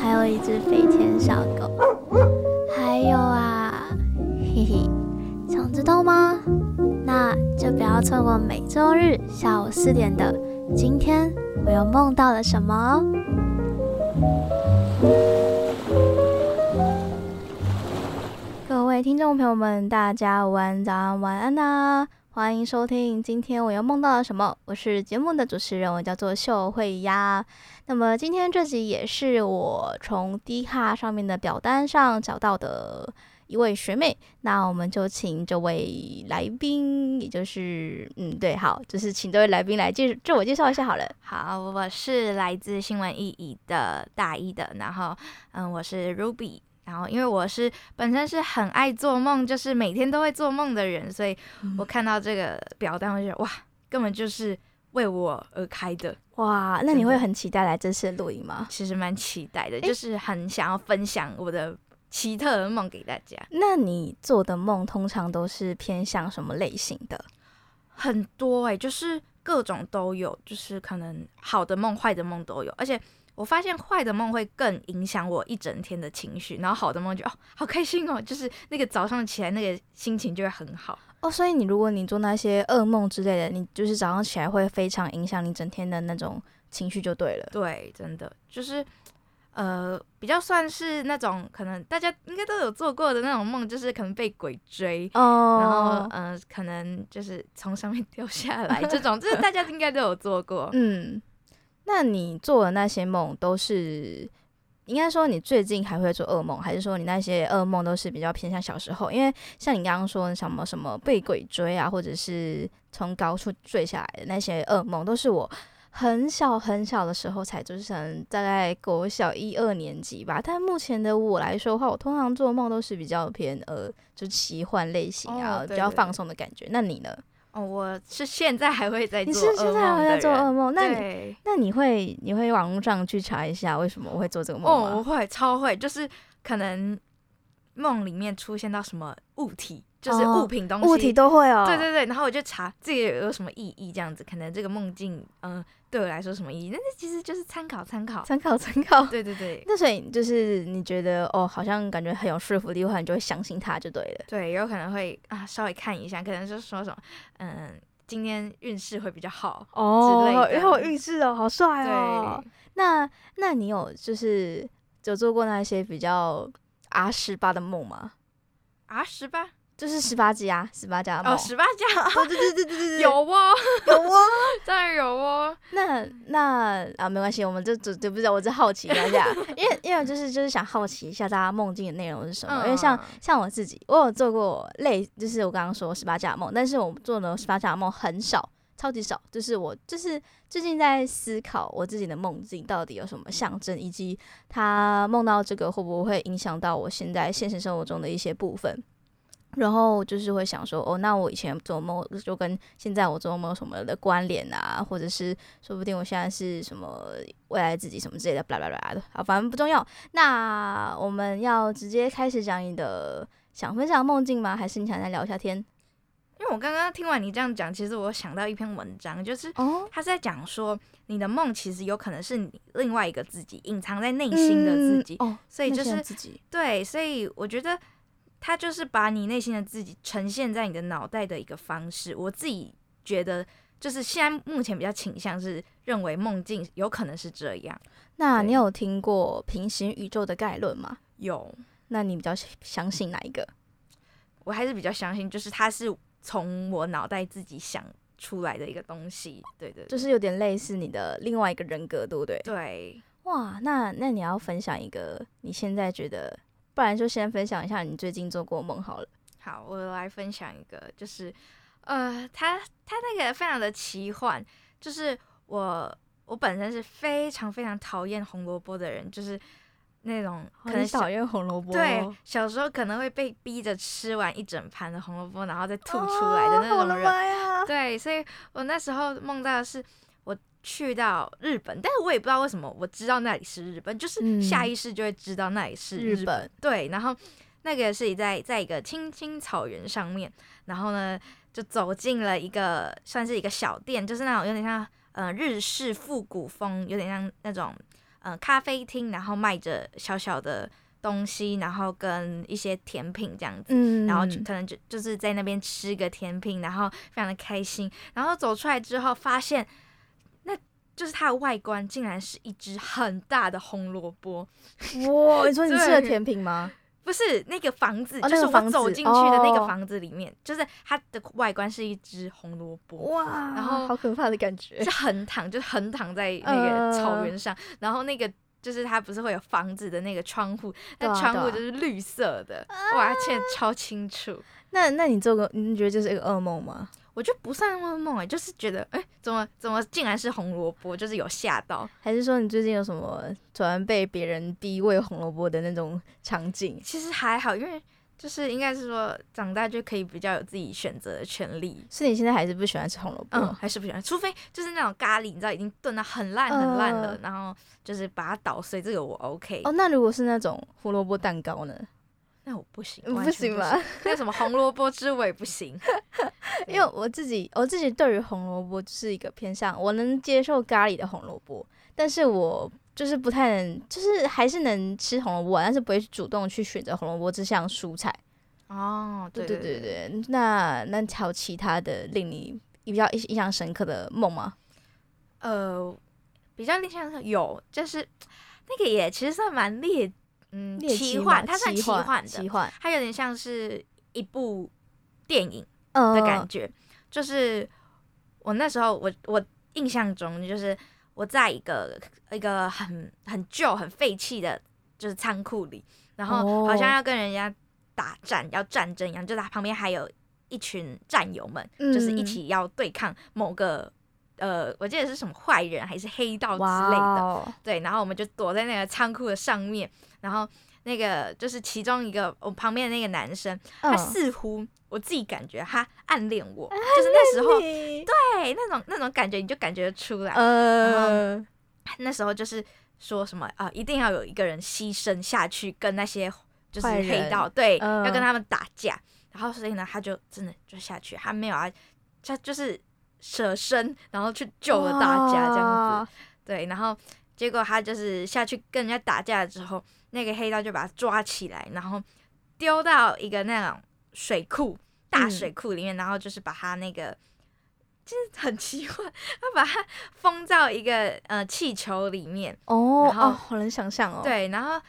还有一只飞天小狗。还有啊，嘿嘿，想知道吗？那就不要错过每周日下午四点的《今天我又梦到了什么》哦。各位听众朋友们，大家晚安、早安、晚安呐、欢迎收听《今天我又梦到了什么》，我是节目的主持人，我叫做秀慧呀。那么今天这集也是我从 Dcard 上面的表单上找到的一位学妹，那我们就请这位来宾，也就是嗯，对，好，就是请这位来宾来介自我介绍一下好了。好，我是来自新闻意义的大一的，然后嗯，我是 Ruby，然后因为我是本身是很爱做梦，就是每天都会做梦的人，所以我看到这个表单，我就觉得哇，根本就是。为我而开的哇，那你会很期待来这次录影吗？其实蛮期待的，就是很想要分享我的奇特的梦给大家。那你做的梦通常都是偏向什么类型的？很多哎、欸，就是各种都有，就是可能好的梦、坏的梦都有。而且我发现坏的梦会更影响我一整天的情绪，然后好的梦就哦，好开心哦，就是那个早上起来那个心情就会很好。哦，所以你如果你做那些噩梦之类的，你就是早上起来会非常影响你整天的那种情绪，就对了。对，真的就是，呃，比较算是那种可能大家应该都有做过的那种梦，就是可能被鬼追，哦，然后呃，可能就是从上面 掉下来这种，就是大家应该都有做过。嗯，那你做的那些梦都是？应该说，你最近还会做噩梦，还是说你那些噩梦都是比较偏向小时候？因为像你刚刚说什么什么被鬼追啊，或者是从高处坠下来的那些噩梦，都是我很小很小的时候才做成，大概国小一二年级吧。但目前的我来说的话，我通常做梦都是比较偏呃，就奇幻类型啊，哦、比较放松的感觉。那你呢？哦，我是现在还会在做，你是现在还会在做噩梦？那你那你会你会网络上去查一下为什么我会做这个梦吗？哦，我会超会，就是可能梦里面出现到什么物体，就是物品东西，哦、物体都会哦。对对对，然后我就查这个有什么意义，这样子，可能这个梦境，嗯、呃。对我来说什么意义？那那其实就是参考参考参考参考。对对对。那所以就是你觉得哦，好像感觉很有说服力的话，你就会相信他就对了。对，有可能会啊，稍微看一下，可能就是说什么，嗯，今天运势会比较好哦，然后运势哦，好帅哦。对那那你有就是有做过那些比较 R 十八的梦吗？R 十八。就是十八家啊，十八家哦，十八家，对对对对对对，有哦，有哦，当然有哦。那那啊，没关系，我们就就就不知道，我只好奇一下，因为因为就是就是想好奇一下大家梦境的内容是什么。嗯、因为像像我自己，我有做过类，就是我刚刚说十八家梦，但是我做的十八家梦很少，超级少。就是我就是最近在思考我自己的梦境到底有什么象征，以及他梦到这个会不会影响到我现在现实生活中的一些部分。然后就是会想说，哦，那我以前做梦就跟现在我做梦有什么的关联啊？或者是说不定我现在是什么未来自己什么之类的，巴拉巴拉的。好，反正不重要。那我们要直接开始讲你的想分享梦境吗？还是你想再聊一下天？因为我刚刚听完你这样讲，其实我想到一篇文章，就是哦，他在讲说你的梦其实有可能是你另外一个自己隐藏在内心的自己。嗯、哦，所以就是自己对，所以我觉得。他就是把你内心的自己呈现在你的脑袋的一个方式。我自己觉得，就是现在目前比较倾向是认为梦境有可能是这样。那你有听过平行宇宙的概论吗？有。那你比较相信哪一个？我还是比较相信，就是它是从我脑袋自己想出来的一个东西。对对，就是有点类似你的另外一个人格，对不对？对。哇，那那你要分享一个你现在觉得。不然就先分享一下你最近做过梦好了。好，我来分享一个，就是，呃，他他那个非常的奇幻，就是我我本身是非常非常讨厌红萝卜的人，就是那种可能讨厌红萝卜。对，小时候可能会被逼着吃完一整盘的红萝卜，然后再吐出来的那种人。哦、对，所以我那时候梦到的是我去到日本，但是我也不知道为什么我知道那里是日本，就是下意识就会知道那里是日本。日本对，然后那个是在在一个青青草原上面，然后呢就走进了一个算是一个小店，就是那种有点像呃日式复古风，有点像那种。嗯，咖啡厅，然后卖着小小的东西，然后跟一些甜品这样子，嗯、然后就可能就就是在那边吃个甜品，然后非常的开心。然后走出来之后，发现那就是它的外观竟然是一只很大的红萝卜。哇，你说你吃了甜品吗？不是，那个房子，哦、就是我走进去的那个房子里面，哦、就是它的外观是一只红萝卜。哇，然后好可怕的感觉，是横躺，就是横躺在那个草原上，呃、然后那个就是它不是会有房子的那个窗户，那窗户就是绿色的，啊、哇，现在超清楚。那那你做个，你觉得这是一个噩梦吗？我觉得不算噩梦哎，就是觉得哎、欸，怎么怎么竟然是红萝卜，就是有吓到。还是说你最近有什么突然被别人逼喂红萝卜的那种场景？其实还好，因为就是应该是说长大就可以比较有自己选择的权利。是你现在还是不喜欢吃红萝卜？嗯，还是不喜欢，除非就是那种咖喱，你知道已经炖到很烂很烂了，呃、然后就是把它捣碎，这个我 OK。哦，那如果是那种胡萝卜蛋糕呢？那我不行，不行，不行吗？那什么红萝卜之我也不行，因为我自己我自己对于红萝卜就是一个偏向，我能接受咖喱的红萝卜，但是我就是不太能，就是还是能吃红萝卜，但是不会主动去选择红萝卜这项蔬菜。哦，对对对对，那那还有其他的令你比较印印象深刻的梦吗？呃，比较印象深刻有，就是 那个也其实算蛮烈。嗯，奇幻，它算奇幻的，奇幻，它有点像是一部电影的感觉。呃、就是我那时候我，我我印象中，就是我在一个一个很很旧、很废弃的，就是仓库里，然后好像要跟人家打战，要战争一样，就它旁边还有一群战友们，嗯、就是一起要对抗某个呃，我记得是什么坏人还是黑道之类的，哦、对，然后我们就躲在那个仓库的上面。然后那个就是其中一个我旁边的那个男生，嗯、他似乎我自己感觉他暗恋我，就是那时候对那种那种感觉，你就感觉出来。呃，那时候就是说什么啊、呃，一定要有一个人牺牲下去跟那些就是黑道对，呃、要跟他们打架。然后所以呢，他就真的就下去，他没有啊，他就是舍身，然后去救了大家这样子。对，然后结果他就是下去跟人家打架之后。那个黑道就把他抓起来，然后丢到一个那种水库，大水库里面，嗯、然后就是把他那个，就是很奇怪，他把他封到一个呃气球里面哦，然后哦，好能想象哦。对，然后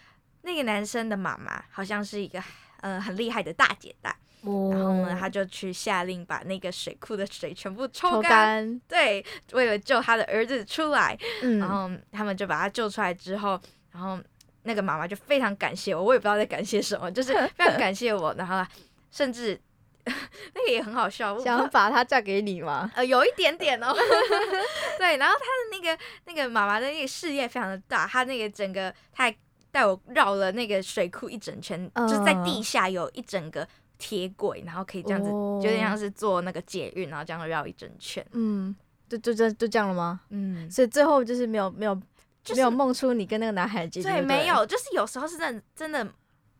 那个男生的妈妈好像是一个呃很厉害的大姐大，哦、然后呢，他就去下令把那个水库的水全部抽干，抽干对，为了救他的儿子出来，嗯、然后他们就把他救出来之后，然后。那个妈妈就非常感谢我，我也不知道在感谢什么，就是非常感谢我，然后甚至那个也很好笑，想把她嫁给你吗？呃，有一点点哦。对，然后他的那个那个妈妈的那个事业非常的大，他那个整个他还带我绕了那个水库一整圈，嗯、就是在地下有一整个铁轨，然后可以这样子，哦、就像是坐那个捷运，然后这样绕一整圈。嗯，就就这就这样了吗？嗯，所以最后就是没有没有。没有梦出你跟那个男孩的结局。对，没有，就是有时候是真的真的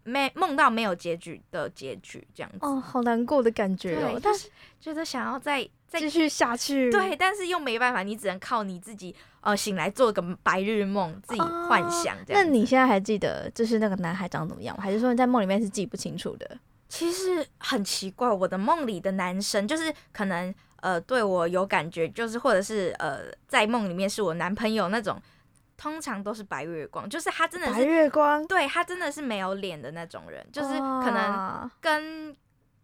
没梦到没有结局的结局这样子。哦，好难过的感觉哦。对，但是觉得想要再再继续下去。对，但是又没办法，你只能靠你自己呃醒来做个白日梦，自己幻想这样。那你现在还记得就是那个男孩长怎么样吗？还是说你在梦里面是记不清楚的？其实很奇怪，我的梦里的男生就是可能呃对我有感觉，就是或者是呃在梦里面是我男朋友那种。通常都是白月光，就是他真的是白月光，对，他真的是没有脸的那种人，就是可能跟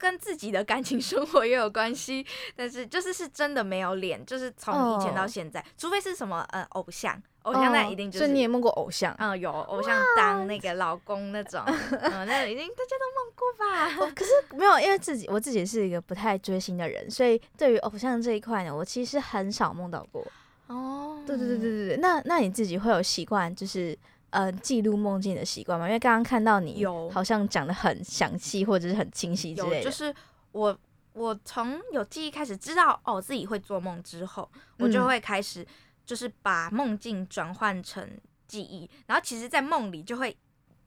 跟自己的感情生活也有关系，但是就是是真的没有脸，就是从以前到现在，哦、除非是什么呃偶像，偶像那一定就是，所以你也梦过偶像，嗯，有偶像当那个老公那种，嗯，那已经大家都梦过吧？可是 没有，因为自己我自己是一个不太追星的人，所以对于偶像这一块呢，我其实很少梦到过。哦，对对对对对对，那那你自己会有习惯，就是呃记录梦境的习惯吗？因为刚刚看到你有好像讲的很详细或者是很清晰之类的。就是我我从有记忆开始知道哦自己会做梦之后，我就会开始就是把梦境转换成记忆，然后其实，在梦里就会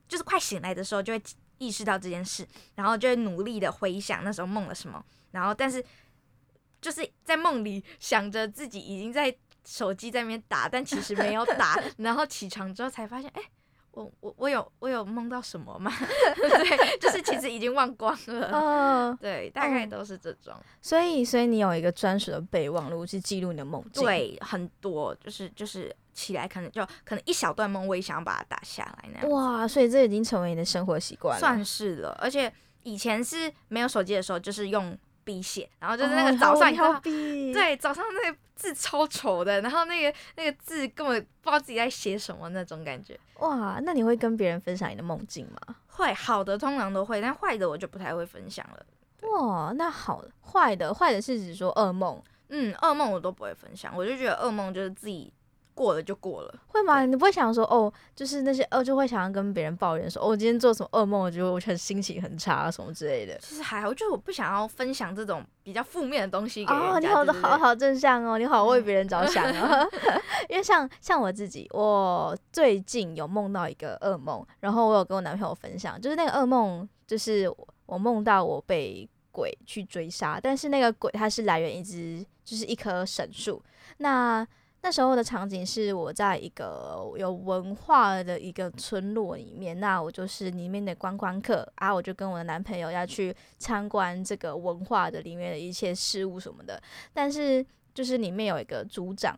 就是快醒来的时候就会意识到这件事，然后就会努力的回想那时候梦了什么，然后但是就是在梦里想着自己已经在。手机在那边打，但其实没有打，然后起床之后才发现，哎、欸，我我我有我有梦到什么吗？对，就是其实已经忘光了。哦，对，大概都是这种。所以，所以你有一个专属的备忘录去记录你的梦境。对，很多，就是就是起来可能就可能一小段梦，我也想要把它打下来那样。哇，所以这已经成为你的生活习惯了。算是了，而且以前是没有手机的时候，就是用。笔写，然后就是那个早上，哦、对，早上那个字超丑的，然后那个那个字根本不知道自己在写什么那种感觉。哇，那你会跟别人分享你的梦境吗？会，好的通常都会，但坏的我就不太会分享了。哇，那好，坏的坏的是指说噩梦，嗯，噩梦我都不会分享，我就觉得噩梦就是自己。过了就过了，会吗？你不会想说哦，就是那些哦，就会想要跟别人抱怨说，哦，我今天做什么噩梦，我觉得我很心情很差什么之类的。其实还好，就是我不想要分享这种比较负面的东西给人家。哦，你好的，好好正向哦，你好为别人着想哦。因为像像我自己，我最近有梦到一个噩梦，然后我有跟我男朋友分享，就是那个噩梦，就是我梦到我被鬼去追杀，但是那个鬼它是来源一只就是一棵神树，那。那时候的场景是我在一个有文化的一个村落里面，那我就是里面的观光客啊，我就跟我的男朋友要去参观这个文化的里面的一切事物什么的，但是就是里面有一个组长。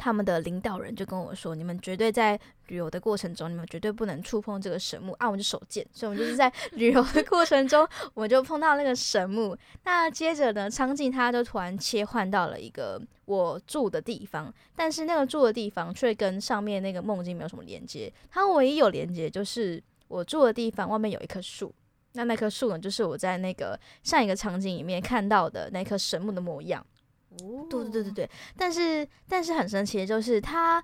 他们的领导人就跟我说：“你们绝对在旅游的过程中，你们绝对不能触碰这个神木啊！”我们就手贱，所以我们就是在 旅游的过程中，我就碰到那个神木。那接着呢，场景它就突然切换到了一个我住的地方，但是那个住的地方却跟上面那个梦境没有什么连接。它唯一有连接就是我住的地方外面有一棵树，那那棵树呢，就是我在那个上一个场景里面看到的那棵神木的模样。哦，对对对对对，但是但是很神奇的就是它，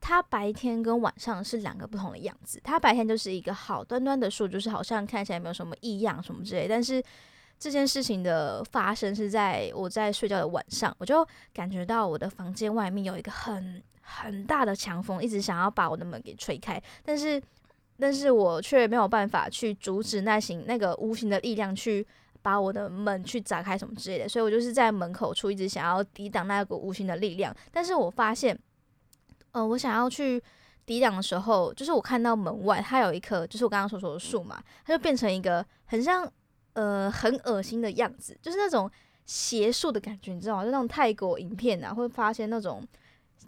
它白天跟晚上是两个不同的样子。它白天就是一个好端端的树，就是好像看起来没有什么异样什么之类。但是这件事情的发生是在我在睡觉的晚上，我就感觉到我的房间外面有一个很很大的强风，一直想要把我的门给吹开，但是但是我却没有办法去阻止那行那个无形的力量去。把我的门去砸开什么之类的，所以我就是在门口处一直想要抵挡那股无形的力量。但是我发现，呃，我想要去抵挡的时候，就是我看到门外它有一棵，就是我刚刚所说的树嘛，它就变成一个很像呃很恶心的样子，就是那种邪术的感觉，你知道吗？就那种泰国影片啊，会发现那种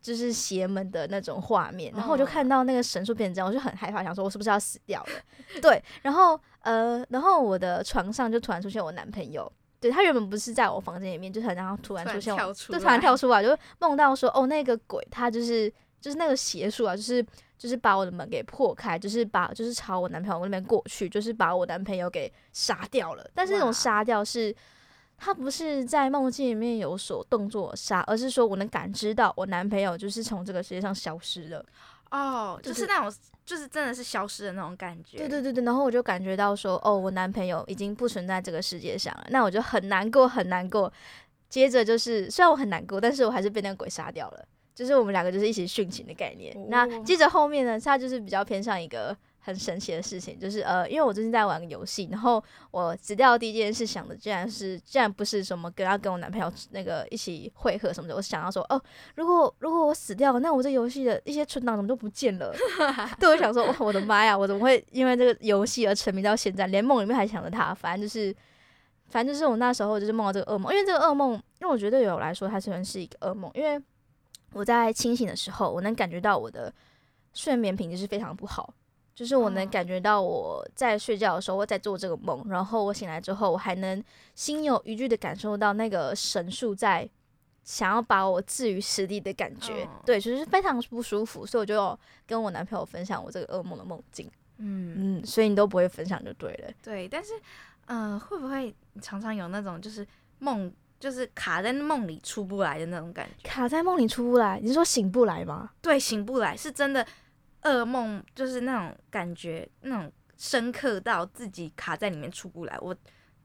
就是邪门的那种画面。然后我就看到那个神树变成这样，我就很害怕，想说我是不是要死掉了？对，然后。呃，然后我的床上就突然出现我男朋友，对，他原本不是在我房间里面，就是然后突然出现我，就突然跳出来，就梦到说，哦，那个鬼他就是就是那个邪术啊，就是就是把我的门给破开，就是把就是朝我男朋友那边过去，就是把我男朋友给杀掉了。但是那种杀掉是，他不是在梦境里面有所动作杀，而是说我能感知到我男朋友就是从这个世界上消失了。哦，就是那种。就是真的是消失的那种感觉。对对对对，然后我就感觉到说，哦，我男朋友已经不存在这个世界上了，那我就很难过很难过。接着就是，虽然我很难过，但是我还是被那个鬼杀掉了。就是我们两个就是一起殉情的概念。哦、那接着后面呢，他就是比较偏向一个。很神奇的事情就是，呃，因为我最近在玩个游戏，然后我死掉的第一件事想的，竟然是，竟然不是什么跟要跟我男朋友那个一起会合什么的，我想要说，哦，如果如果我死掉了，那我这游戏的一些存档怎么都不见了？对，我想说，哦，我的妈呀，我怎么会因为这个游戏而沉迷到现在，连梦里面还想着他？反正就是，反正就是我那时候就是梦到这个噩梦，因为这个噩梦，因为我觉得对我来说，它虽然是一个噩梦，因为我在清醒的时候，我能感觉到我的睡眠品质是非常不好。就是我能感觉到我在睡觉的时候，我在做这个梦，然后我醒来之后，我还能心有余悸的感受到那个神树在想要把我置于死地的感觉，对，就是非常不舒服，所以我就跟我男朋友分享我这个噩梦的梦境，嗯嗯，所以你都不会分享就对了，对，但是，嗯、呃，会不会常常有那种就是梦就是卡在梦里出不来的那种感觉？卡在梦里出不来，你是说醒不来吗？对，醒不来是真的。噩梦就是那种感觉，那种深刻到自己卡在里面出不来。我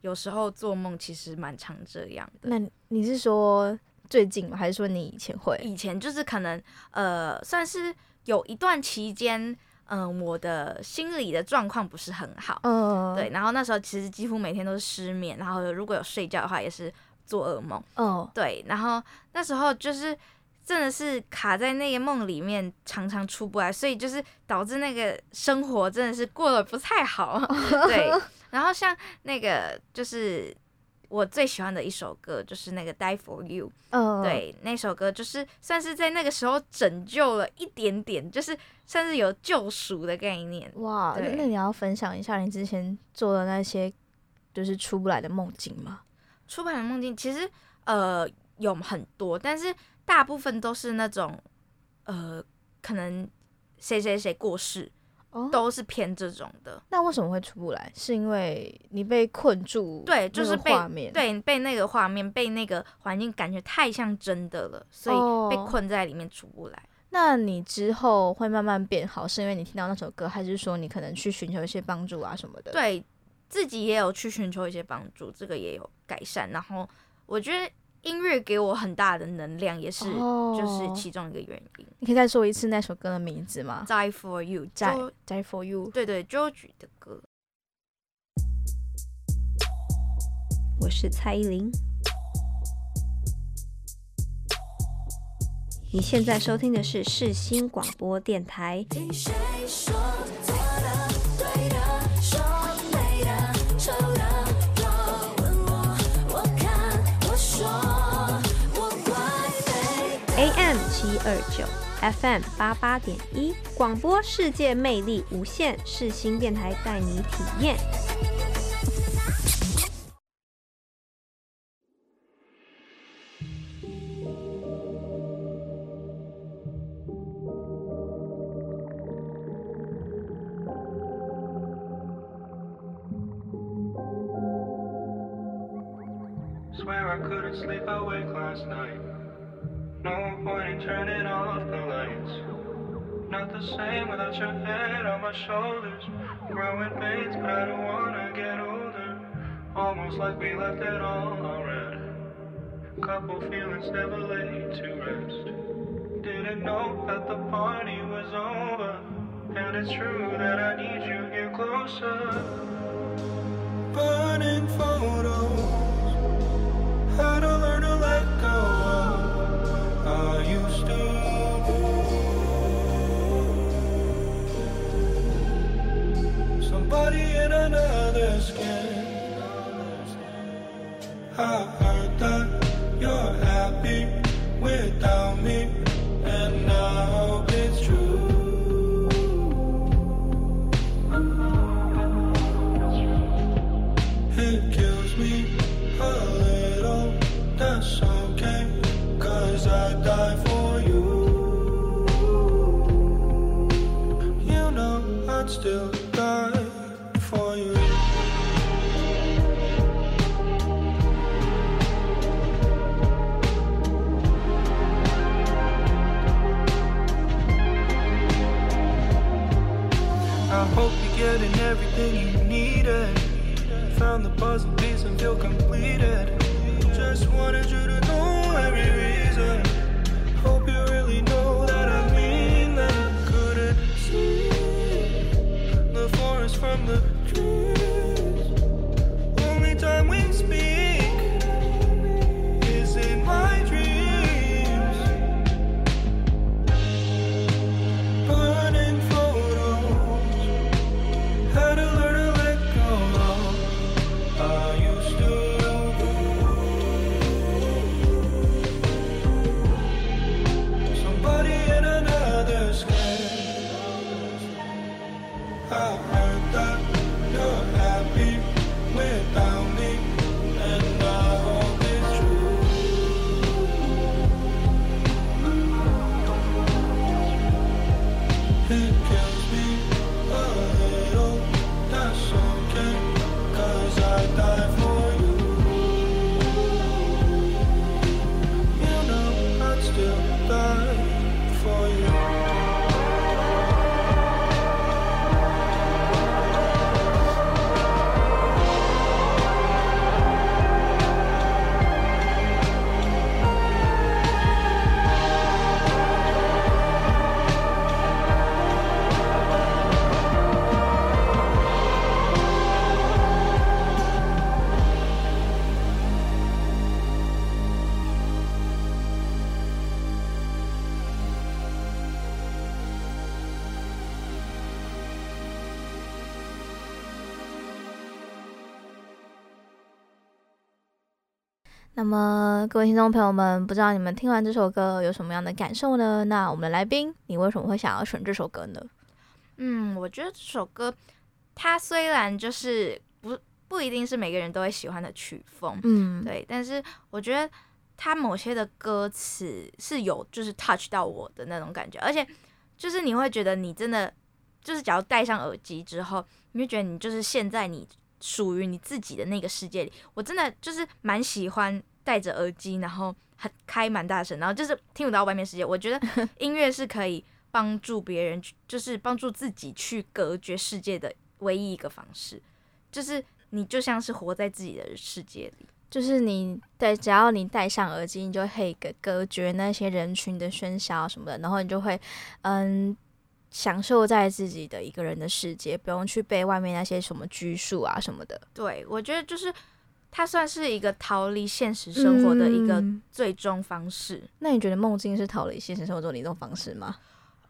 有时候做梦其实蛮常这样的。那你是说最近吗？还是说你以前会？以前就是可能呃，算是有一段期间，嗯、呃，我的心理的状况不是很好。嗯，对。然后那时候其实几乎每天都是失眠，然后如果有睡觉的话，也是做噩梦。哦，对。然后那时候就是。真的是卡在那个梦里面，常常出不来，所以就是导致那个生活真的是过得不太好。对，然后像那个就是我最喜欢的一首歌，就是那个《Die for You》。嗯，对，那首歌就是算是在那个时候拯救了一点点，就是算是有救赎的概念。哇，对那你要分享一下你之前做的那些就是出不来的梦境吗？出不来的梦境其实呃有很多，但是。大部分都是那种，呃，可能谁谁谁过世，哦、都是偏这种的。那为什么会出不来？是因为你被困住？对，就是被画面，对，被那个画面，被那个环境感觉太像真的了，所以被困在里面出不来。哦、那你之后会慢慢变好，是因为你听到那首歌，还是说你可能去寻求一些帮助啊什么的？对，自己也有去寻求一些帮助，这个也有改善。然后我觉得。音乐给我很大的能量，也是就是其中一个原因。你可以再说一次那首歌的名字吗？Die for you，Die Die for you。对对，George 的歌。我是蔡依林。你现在收听的是世新广播电台。AM 七二九，FM 八八点一，广播世界魅力无限，世新电台带你体验。Feelings never lay to rest. Didn't know that the party was over. And it's true that I need you here closer. Burning photos. down the puzzle piece and feel completed. Just wanted you to know every reason. Hope you really know that I mean that. Couldn't see the forest from the 那么，各位听众朋友们，不知道你们听完这首歌有什么样的感受呢？那我们的来宾，你为什么会想要选这首歌呢？嗯，我觉得这首歌，它虽然就是不不一定是每个人都会喜欢的曲风，嗯，对，但是我觉得它某些的歌词是有就是 touch 到我的那种感觉，而且就是你会觉得你真的就是，假如戴上耳机之后，你就觉得你就是现在你。属于你自己的那个世界里，我真的就是蛮喜欢戴着耳机，然后很开蛮大声，然后就是听不到外面世界。我觉得音乐是可以帮助别人，就是帮助自己去隔绝世界的唯一一个方式。就是你就像是活在自己的世界里，就是你戴，只要你戴上耳机，你就可以隔隔绝那些人群的喧嚣什么的，然后你就会嗯。享受在自己的一个人的世界，不用去被外面那些什么拘束啊什么的。对，我觉得就是它算是一个逃离现实生活的一个最终方式。嗯，那你觉得梦境是逃离现实生活中的一种方式吗？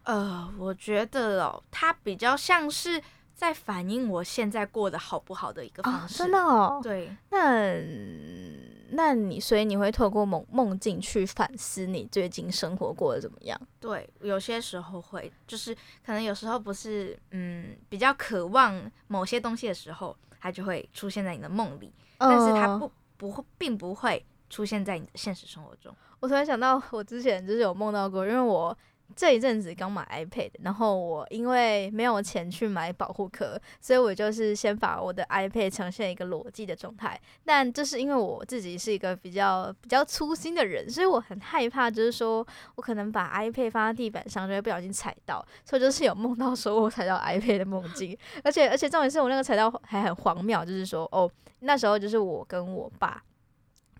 呃，我觉得哦，它比较像是在反映我现在过得好不好的一个方式。哦，真的哦。对，那。那你所以你会透过梦梦境去反思你最近生活过得怎么样？对，有些时候会，就是可能有时候不是，嗯，比较渴望某些东西的时候，它就会出现在你的梦里，但是它不不会，并不会出现在你的现实生活中。我突然想到，我之前就是有梦到过，因为我。这一阵子刚买 iPad，然后我因为没有钱去买保护壳，所以我就是先把我的 iPad 呈现一个裸机的状态。但这是因为我自己是一个比较比较粗心的人，所以我很害怕，就是说我可能把 iPad 放在地板上，就会不小心踩到，所以就是有梦到说我踩到 iPad 的梦境。而且而且重点是我那个踩到还很荒谬，就是说哦，那时候就是我跟我爸，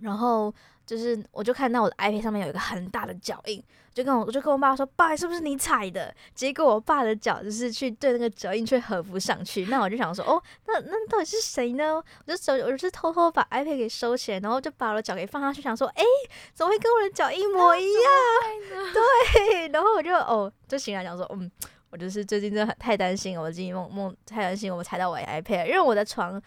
然后。就是，我就看到我的 iPad 上面有一个很大的脚印，就跟我，我就跟我爸说：“爸，是不是你踩的？”结果我爸的脚就是去对那个脚印却合不上去。那我就想说：“哦，那那到底是谁呢？”我就手，我就是偷偷把 iPad 给收起来，然后就把我的脚给放上去，想说：“哎，怎么会跟我的脚一模一样？”对，然后我就哦，就醒来讲说：“嗯，我就是最近真的很太担心，我今天梦梦太担心我踩到我的 iPad，因为我的床。”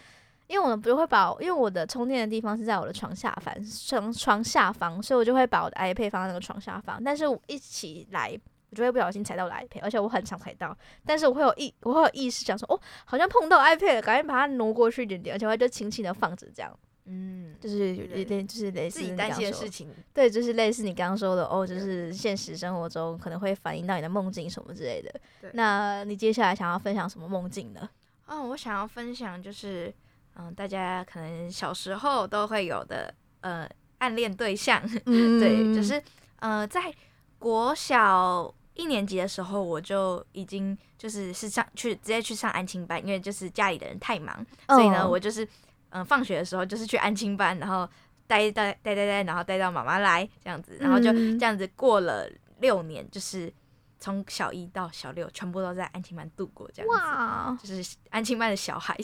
因为我不会把，因为我的充电的地方是在我的床下方，床床下方，所以我就会把我的 iPad 放在那个床下方。但是我一起来，我就会不小心踩到我的 iPad，而且我很常踩到。但是我会有意，我会有意识想说，哦，好像碰到 iPad 了，赶紧把它挪过去一点点，而且我就轻轻的放着这样。嗯，就是有点，就是类似你担心的事情。对，就是类似你刚刚说的，哦，就是现实生活中可能会反映到你的梦境什么之类的。那你接下来想要分享什么梦境呢？哦，我想要分享就是。嗯，大家可能小时候都会有的，呃，暗恋对象，嗯、对，就是呃，在国小一年级的时候，我就已经就是是上去直接去上安亲班，因为就是家里的人太忙，哦、所以呢，我就是嗯、呃，放学的时候就是去安亲班，然后待待待待待，然后待到妈妈来这样子，然后就这样子过了六年，就是。从小一到小六，全部都在安亲班度过，这样子，哇就是安亲班的小孩，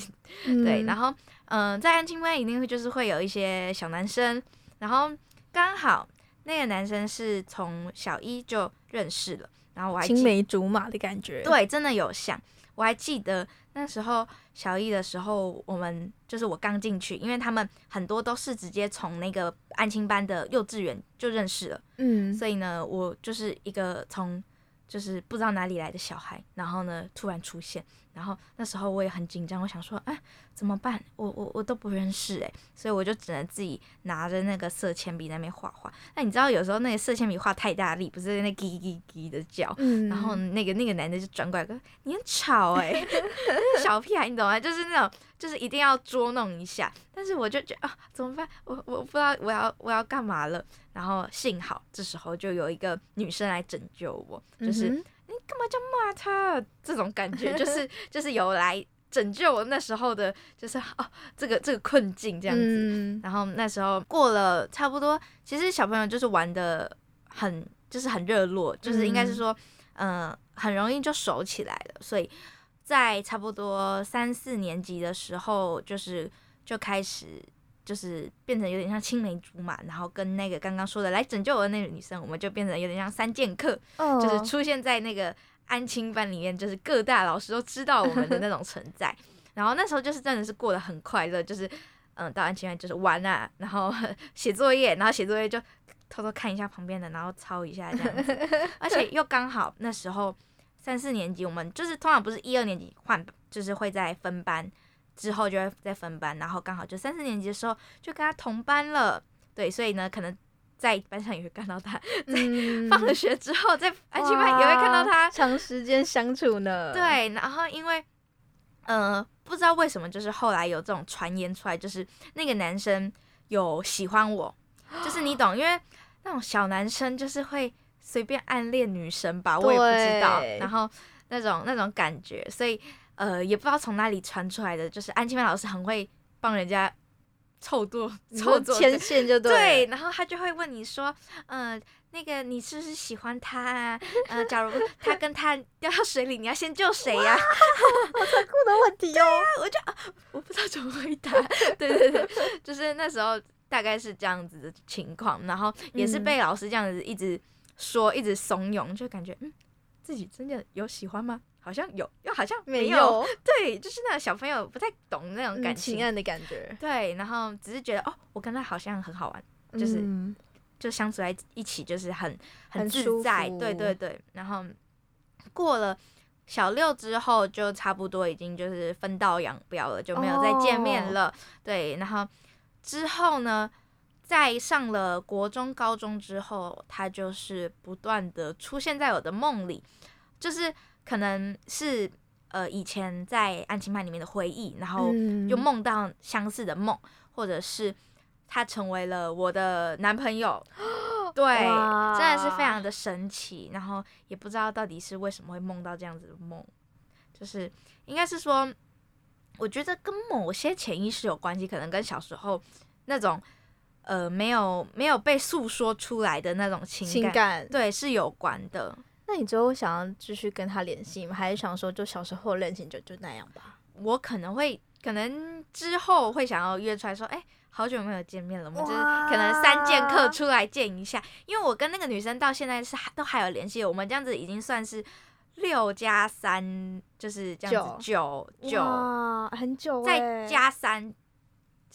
嗯、对。然后，嗯、呃，在安亲班一定会就是会有一些小男生，然后刚好那个男生是从小一就认识了，然后我还青梅竹马的感觉，对，真的有像。我还记得那时候小一的时候，我们就是我刚进去，因为他们很多都是直接从那个安亲班的幼稚园就认识了，嗯，所以呢，我就是一个从。就是不知道哪里来的小孩，然后呢，突然出现，然后那时候我也很紧张，我想说，哎，怎么办？我我我都不认识哎，所以我就只能自己拿着那个色铅笔在那边画画。那你知道有时候那个色铅笔画太大力，不是那叽叽叽的叫，嗯、然后那个那个男的就转过来说，你很吵哎，小屁孩，你懂吗？就是那种。就是一定要捉弄一下，但是我就觉得啊，怎么办？我我不知道我要我要干嘛了。然后幸好这时候就有一个女生来拯救我，就是、你干嘛这样骂他？这种感觉就是 就是有来拯救我那时候的，就是哦这个这个困境这样子。嗯、然后那时候过了差不多，其实小朋友就是玩的很就是很热络，就是应该是说嗯、呃、很容易就熟起来了，所以。在差不多三四年级的时候，就是就开始就是变成有点像青梅竹马，然后跟那个刚刚说的来拯救我的那个女生，我们就变成有点像三剑客，oh. 就是出现在那个安亲班里面，就是各大老师都知道我们的那种存在。然后那时候就是真的是过得很快乐，就是嗯，到安亲班就是玩啊，然后 写作业，然后写作业就偷偷看一下旁边的，然后抄一下这样子。而且又刚好那时候三四年级，我们就是通常不是一二年级换，就是会在分班之后就会再分班，然后刚好就三四年级的时候就跟他同班了。对，所以呢，可能在班上也会看到他，在放了学之后，在安亲班也会看到他，长时间相处呢。对，然后因为。嗯、呃，不知道为什么，就是后来有这种传言出来，就是那个男生有喜欢我，就是你懂，因为那种小男生就是会随便暗恋女生吧，我也不知道，然后那种那种感觉，所以呃，也不知道从哪里传出来的，就是安亲班老师很会帮人家 凑作凑作牵线就对，对，然后他就会问你说，嗯、呃。那个你是不是喜欢他啊？呃，假如他跟他 掉到水里，你要先救谁呀、啊？好残酷的问题哦！我就啊我不知道怎么回答。对对对，就是那时候大概是这样子的情况，然后也是被老师这样子一直说，一直怂恿，就感觉嗯，自己真的有喜欢吗？好像有，又好像没有。对，就是那个小朋友不太懂那种感情、嗯、的感觉。对，然后只是觉得哦，我跟他好像很好玩，就是。嗯就相处在一起，就是很很自在，对对对。然后过了小六之后，就差不多已经就是分道扬镳了，就没有再见面了。Oh. 对，然后之后呢，在上了国中、高中之后，他就是不断的出现在我的梦里，就是可能是呃以前在安亲班里面的回忆，然后就梦到相似的梦，嗯、或者是。他成为了我的男朋友，对，真的是非常的神奇。然后也不知道到底是为什么会梦到这样子的梦，就是应该是说，我觉得跟某些潜意识有关系，可能跟小时候那种呃没有没有被诉说出来的那种情感，情感对，是有关的。那你之后想要继续跟他联系吗？还是想说就小时候恋情就就那样吧？我可能会，可能之后会想要约出来说，哎。好久没有见面了，我们就是可能三剑客出来见一下，因为我跟那个女生到现在是还都还有联系，我们这样子已经算是六加三，就是这样子九九，很久，再加三。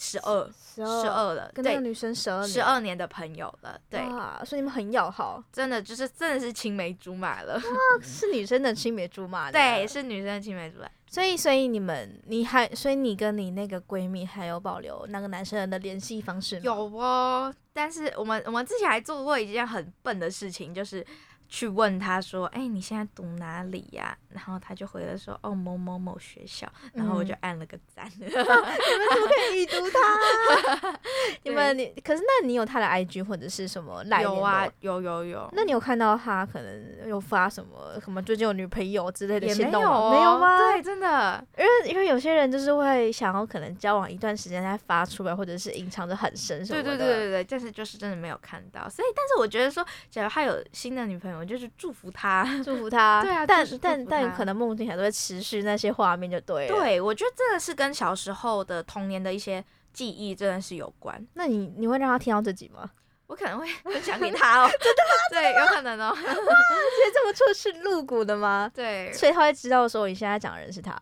十二，十二了，跟那个女生十二，十二年的朋友了，对，所以你们很要好，真的就是真的是青梅竹马了，是女生的青梅竹马，对，是女生的青梅竹马，所以所以你们你还所以你跟你那个闺蜜还有保留那个男生的联系方式吗？有哦，但是我们我们之前还做过一件很笨的事情，就是。去问他说：“哎、欸，你现在读哪里呀、啊？”然后他就回了说：“哦，某某某学校。”然后我就按了个赞。嗯、你们怎么可以已读他？你们你可是那你有他的 IG 或者是什么赖？有啊，有有有。那你有看到他可能有发什么什么最近有女朋友之类的行动吗？没有，没有吗？对，真的，因为因为有些人就是会想要可能交往一段时间再发出来，或者是隐藏着很深什么的。对对对对对，但是就是真的没有看到。所以，但是我觉得说，假如他有新的女朋友。我就是祝福他，祝福他。对啊，但但但可能梦境还都会持续那些画面，就对了。对，我觉得真的是跟小时候的童年的一些记忆真的是有关。那你你会让他听到自己吗？我可能会分享给他哦。真的吗？对，有可能哦。其实这么做是露骨的吗？对，所以他会知道说你现在讲的人是他。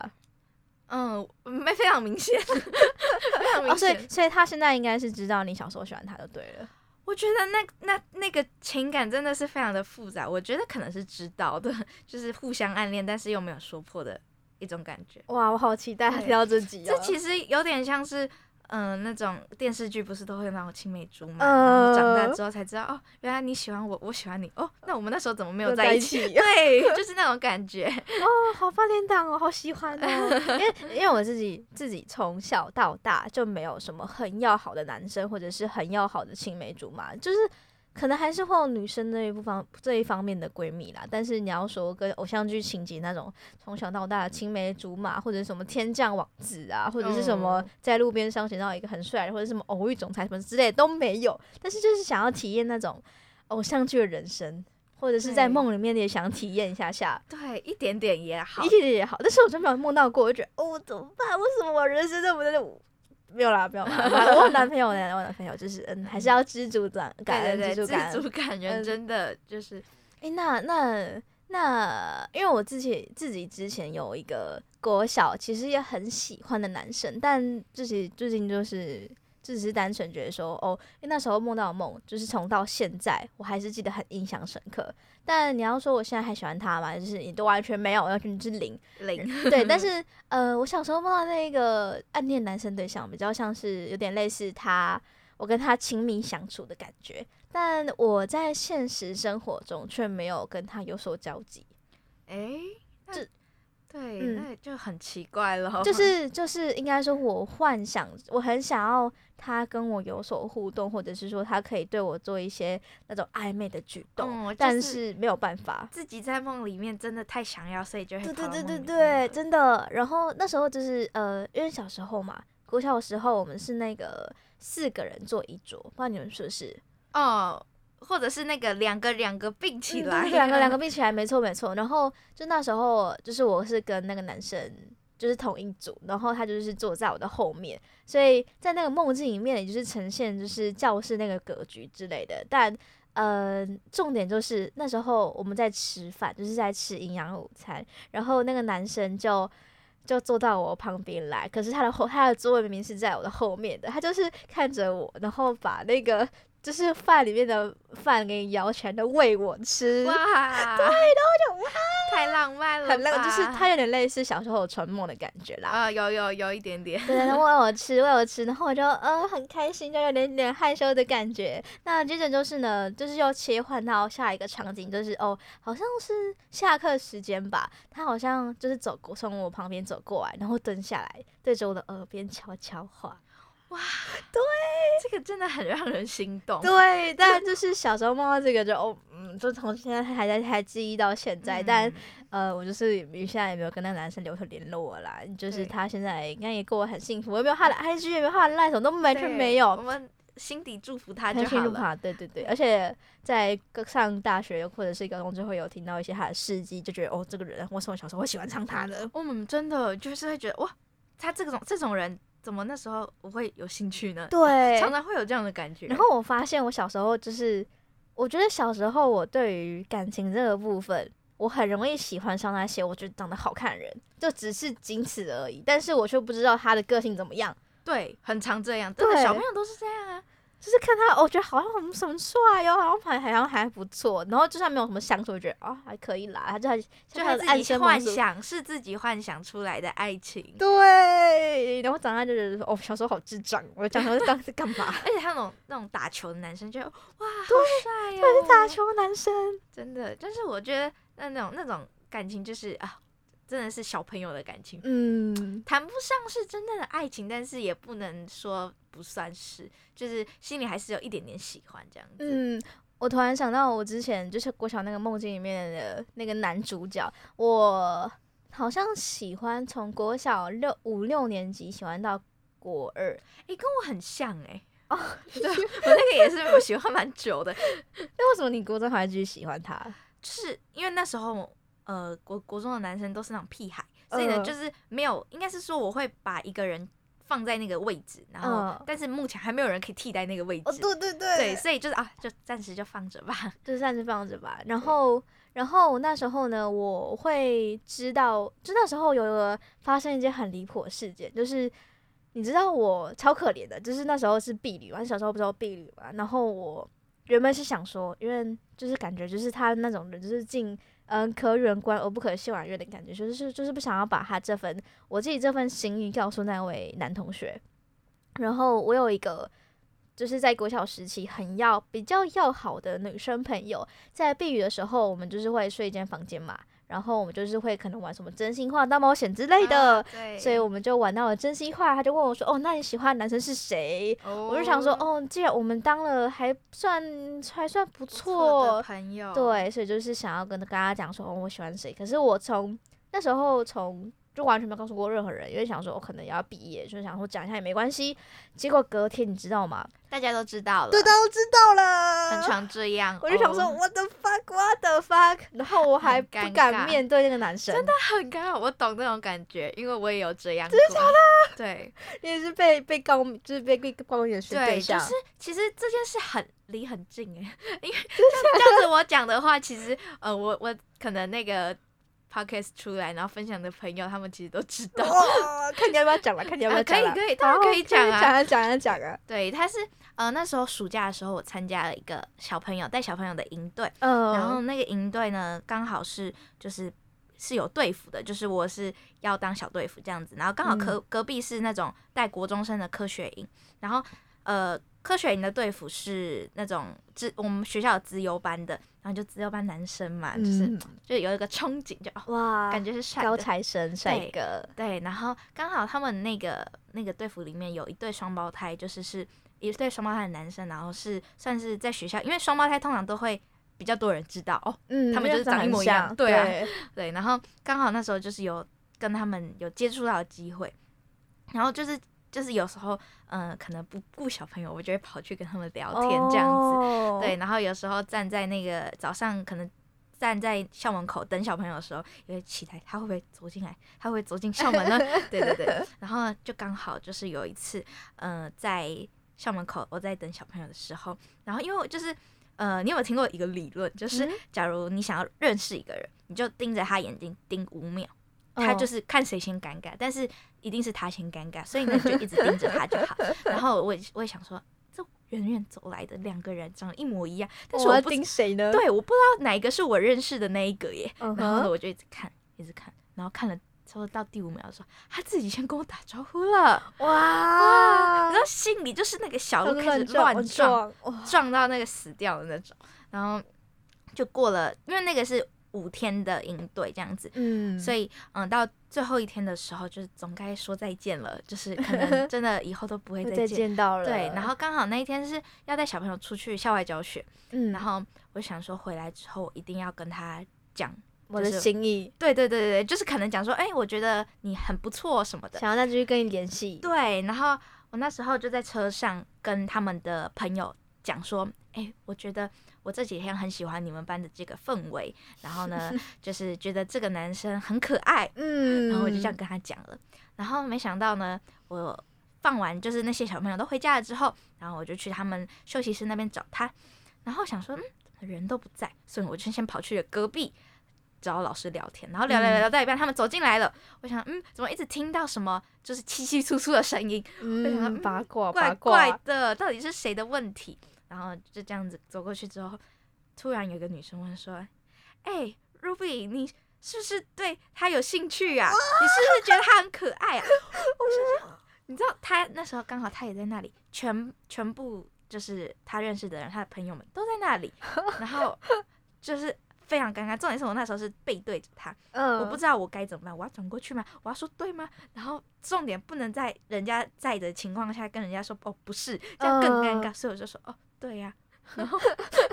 嗯，没非常明显，非常明显。哦，所以所以他现在应该是知道你小时候喜欢他就对了。我觉得那那那个情感真的是非常的复杂，我觉得可能是知道的，就是互相暗恋，但是又没有说破的一种感觉。哇，我好期待听到这集哦。这其实有点像是。嗯、呃，那种电视剧不是都会那种青梅竹马，呃、然后长大之后才知道哦，原来你喜欢我，我喜欢你哦，那我们那时候怎么没有在一起？一 起对，就是那种感觉 哦，好八点档哦，好喜欢哦，因为因为我自己自己从小到大就没有什么很要好的男生，或者是很要好的青梅竹马，就是。可能还是会有女生这一部分这一方面的闺蜜啦，但是你要说跟偶像剧情节那种从小到大的青梅竹马，或者什么天降王子啊，或者是什么在路边上捡到一个很帅，或者什么偶遇总裁什么之类都没有。但是就是想要体验那种偶像剧的人生，或者是在梦里面也想体验一下下。对，一点点也好，一点点也好。但是我真没有梦到过，我就觉得哦，怎么办？为什么我人生这么的？没有啦，没有啦。我男朋友呢？我男朋友就是嗯，还是要知足感，感恩知足感，知足感人真的就是，哎、欸，那那那，因为我自己自己之前有一个国小其实也很喜欢的男生，但自己最近就是。只是单纯觉得说，哦，因为那时候梦到的梦，就是从到现在，我还是记得很印象深刻。但你要说我现在还喜欢他吗？就是你都完全没有，完全是零 零。对，但 是呃，我小时候梦到那个暗恋男生对象，比较像是有点类似他，我跟他亲密相处的感觉。但我在现实生活中却没有跟他有所交集。诶、欸，这。对，那就很奇怪了。就是就是，应该说，我幻想，我很想要他跟我有所互动，或者是说，他可以对我做一些那种暧昧的举动，嗯就是、但是没有办法。自己在梦里面真的太想要，所以就会。对对对对对，真的。然后那时候就是呃，因为小时候嘛，国小的时候我们是那个四个人坐一桌，不知道你们是不是？哦。或者是那个两个两个并起来，两个两个并起来，没错没错。然后就那时候，就是我是跟那个男生就是同一组，然后他就是坐在我的后面，所以在那个梦境里面，也就是呈现就是教室那个格局之类的。但呃，重点就是那时候我们在吃饭，就是在吃营养午餐，然后那个男生就就坐到我旁边来，可是他的后他的座位明明是在我的后面的，他就是看着我，然后把那个。就是饭里面的饭给你舀起来都喂我吃，哇，对，然后就哇，太浪漫了，很浪，就是他有点类似小时候春梦的感觉啦，啊，有有有一点点，对，然后喂我吃，喂我吃，然后我就呃很开心，就有点点害羞的感觉。那接着就是呢，就是又切换到下一个场景，就是哦，好像是下课时间吧，他好像就是走过从我旁边走过来，然后蹲下来对着我的耳边悄悄话。哇，对，这个真的很让人心动。对，但就是小时候梦到这个就哦，嗯，就从现在还在还记忆到现在。嗯、但呃，我就是现在也没有跟那个男生留下联络啦。就是他现在应该也过得很幸福，有没有他的 IG，有没有他的赖什么都完全没有。我们心底祝福他就好了。对对对，而且在上大学或者是高中之后有听到一些他的事迹，就觉得哦，这个人为什么小时候会喜欢上他的？我们真的就是会觉得哇，他这种这种人。怎么那时候我会有兴趣呢？对，常常会有这样的感觉。然后我发现我小时候就是，我觉得小时候我对于感情这个部分，我很容易喜欢上那些我觉得长得好看的人，就只是仅此而已。但是我却不知道他的个性怎么样。对，很常这样，真的小朋友都是这样啊。就是看他，我觉得好像很很帅哟，好像还好像还不错。然后就算没有什么相处，我觉得哦还可以啦。他就还就他自己幻想，是自己幻想出来的爱情。对，然后长大就觉得哦，小时候好智障，我讲说当时 干嘛？而且他那种那种打球的男生就，就哇好帅哟，对，是打球的男生，真的。但是我觉得那那种那种感情就是啊。真的是小朋友的感情，嗯，谈不上是真正的爱情，但是也不能说不算是，就是心里还是有一点点喜欢这样子。嗯，我突然想到，我之前就是国小那个梦境里面的那个男主角，我好像喜欢从国小六五六年级喜欢到国二，诶、欸，跟我很像诶、欸。哦，对，我那个也是我喜欢蛮久的。那为什么你国中还继续喜欢他？就是因为那时候。呃，国国中的男生都是那种屁孩，所以呢，就是没有，应该是说我会把一个人放在那个位置，然后，呃、但是目前还没有人可以替代那个位置。哦，对对对，对，所以就是啊，就暂时就放着吧，就暂时放着吧。然后，然后那时候呢，我会知道，就那时候有个发生一件很离谱的事件，就是你知道我超可怜的，就是那时候是婢女嘛，小时候不知道婢女嘛，然后我原本是想说，因为就是感觉就是他那种人就是进。嗯，可远观而不可亵玩焉的感觉，就是就是不想要把他这份我自己这份心意告诉那位男同学。然后我有一个就是在国小时期很要比较要好的女生朋友，在避雨的时候，我们就是会睡一间房间嘛。然后我们就是会可能玩什么真心话大冒险之类的，啊、所以我们就玩到了真心话。他就问我说：“哦，那你喜欢的男生是谁？”哦、我就想说：“哦，既然我们当了还算还算不错，的朋友，对，所以就是想要跟跟大家讲说，哦，我喜欢谁。可是我从那时候从。”就完全没有告诉过任何人，因为想说我可能要毕业，就想说讲一下也没关系。结果隔天你知道吗？大家都知道了，对，大家都知道了，很常这样。我就想说，What the fuck，What the fuck？然后我还不敢面对那个男生，真的很尴尬。我懂那种感觉，因为我也有这样。真的假的？对，你也是被被告，就是被被告你的对，对就是其实这件事很离很近哎，因为这样子我讲的话，其实呃，我我可能那个。Podcast 出来，然后分享的朋友，他们其实都知道。哦、看你要不要讲了，看你要不要讲、啊。可以可以，当然可以讲啊，讲啊讲啊讲啊。对，他是呃那时候暑假的时候，我参加了一个小朋友带小朋友的营队，嗯，然后那个营队呢，刚好是就是是有队服的，就是我是要当小队服这样子，然后刚好隔、嗯、隔壁是那种带国中生的科学营，然后呃。科学营的队服是那种资我们学校有资优班的，然后就资优班男生嘛，嗯、就是就有一个憧憬，就哇，感觉是帅高材生帅哥。对，然后刚好他们那个那个队服里面有一对双胞胎，就是是一对双胞胎的男生，然后是算是在学校，因为双胞胎通常都会比较多人知道哦，嗯，他们就是长一模一样，对啊，对，对，然后刚好那时候就是有跟他们有接触到的机会，然后就是。就是有时候，嗯、呃，可能不顾小朋友，我就会跑去跟他们聊天这样子，oh. 对。然后有时候站在那个早上，可能站在校门口等小朋友的时候，也会期待他会不会走进来，他会走进校门呢？对对对。然后就刚好就是有一次，嗯、呃，在校门口我在等小朋友的时候，然后因为就是，呃，你有没有听过一个理论？就是假如你想要认识一个人，你就盯着他眼睛盯五秒。他就是看谁先尴尬，但是一定是他先尴尬，所以呢就一直盯着他就好。然后我也我也想说，这远远走来的两个人长得一模一样，但是我不盯谁呢？对，我不知道哪一个是我认识的那一个耶。Uh huh. 然后我就一直看，一直看，然后看了差不多到第五秒的时候，他自己先跟我打招呼了。哇哇！然后心里就是那个小鹿开始乱撞，撞到那个死掉的那种。然后就过了，因为那个是。五天的营队这样子，嗯，所以嗯，到最后一天的时候，就是总该说再见了，就是可能真的以后都不会 再见，到了。对，然后刚好那一天是要带小朋友出去校外教学，嗯，然后我想说回来之后一定要跟他讲我的心意。对对对对，就是可能讲说，哎，我觉得你很不错什么的，想要再继续跟你联系。对，然后我那时候就在车上跟他们的朋友讲说，哎，我觉得。我这几天很喜欢你们班的这个氛围，然后呢，就是觉得这个男生很可爱，嗯，然后我就这样跟他讲了，然后没想到呢，我放完就是那些小朋友都回家了之后，然后我就去他们休息室那边找他，然后想说，嗯，人都不在，所以我就先跑去了隔壁找老师聊天，然后聊聊聊聊到一半，他们走进来了，我想，嗯，怎么一直听到什么就是稀稀疏疏的声音？嗯，我想说，嗯，八卦，怪怪的，到底是谁的问题？然后就这样子走过去之后，突然有个女生问说：“哎、欸，Ruby，你是不是对他有兴趣啊？你是不是觉得他很可爱啊？” 我说：“你知道他那时候刚好他也在那里，全全部就是他认识的人，他的朋友们都在那里，然后就是非常尴尬。重点是我那时候是背对着他，我不知道我该怎么办，我要转过去吗？我要说对吗？然后重点不能在人家在的情况下跟人家说哦不是，这样更尴尬，所以我就说哦。”对呀、啊，然后，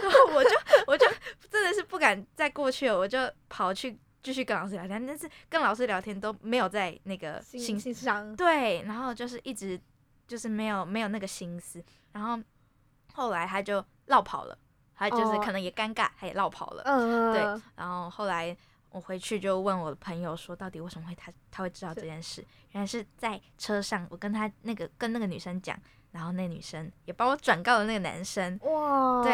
然后我就我就真的是不敢再过去了，我就跑去继续跟老师聊天，但是跟老师聊天都没有在那个心心上，对，然后就是一直就是没有没有那个心思，然后后来他就绕跑了，他就是可能也尴尬，他也落跑了，嗯，对，然后后来我回去就问我的朋友说，到底为什么会他他会知道这件事？原来是在车上，我跟他那个跟那个女生讲。然后那女生也帮我转告了那个男生，哇，对，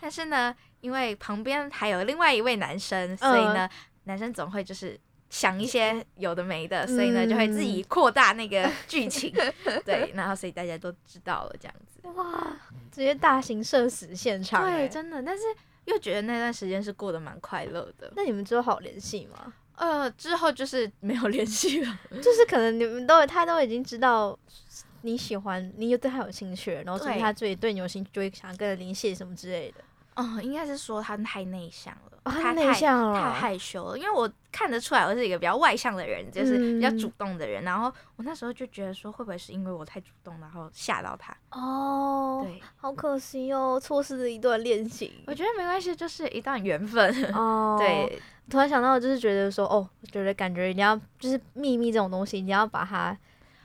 但是呢，因为旁边还有另外一位男生，所以呢，男生总会就是想一些有的没的，所以呢，就会自己扩大那个剧情，对，然后所以大家都知道了这样子，哇，直接大型社死现场，对，真的，但是又觉得那段时间是过得蛮快乐的。那你们之后好联系吗？呃，之后就是没有联系了，就是可能你们都他都已经知道。你喜欢，你又对他有兴趣，然后所以他最对你有兴趣，就会想跟他联系什么之类的。嗯，应该是说他太内向了，哦、他内向了，太害羞了。因为我看得出来，我是一个比较外向的人，就是比较主动的人。嗯、然后我那时候就觉得说，会不会是因为我太主动，然后吓到他？哦，对，好可惜哦，错失了一段恋情。我觉得没关系，就是一段缘分。哦，对，突然想到，就是觉得说，哦，我觉得感觉你要就是秘密这种东西，你要把它。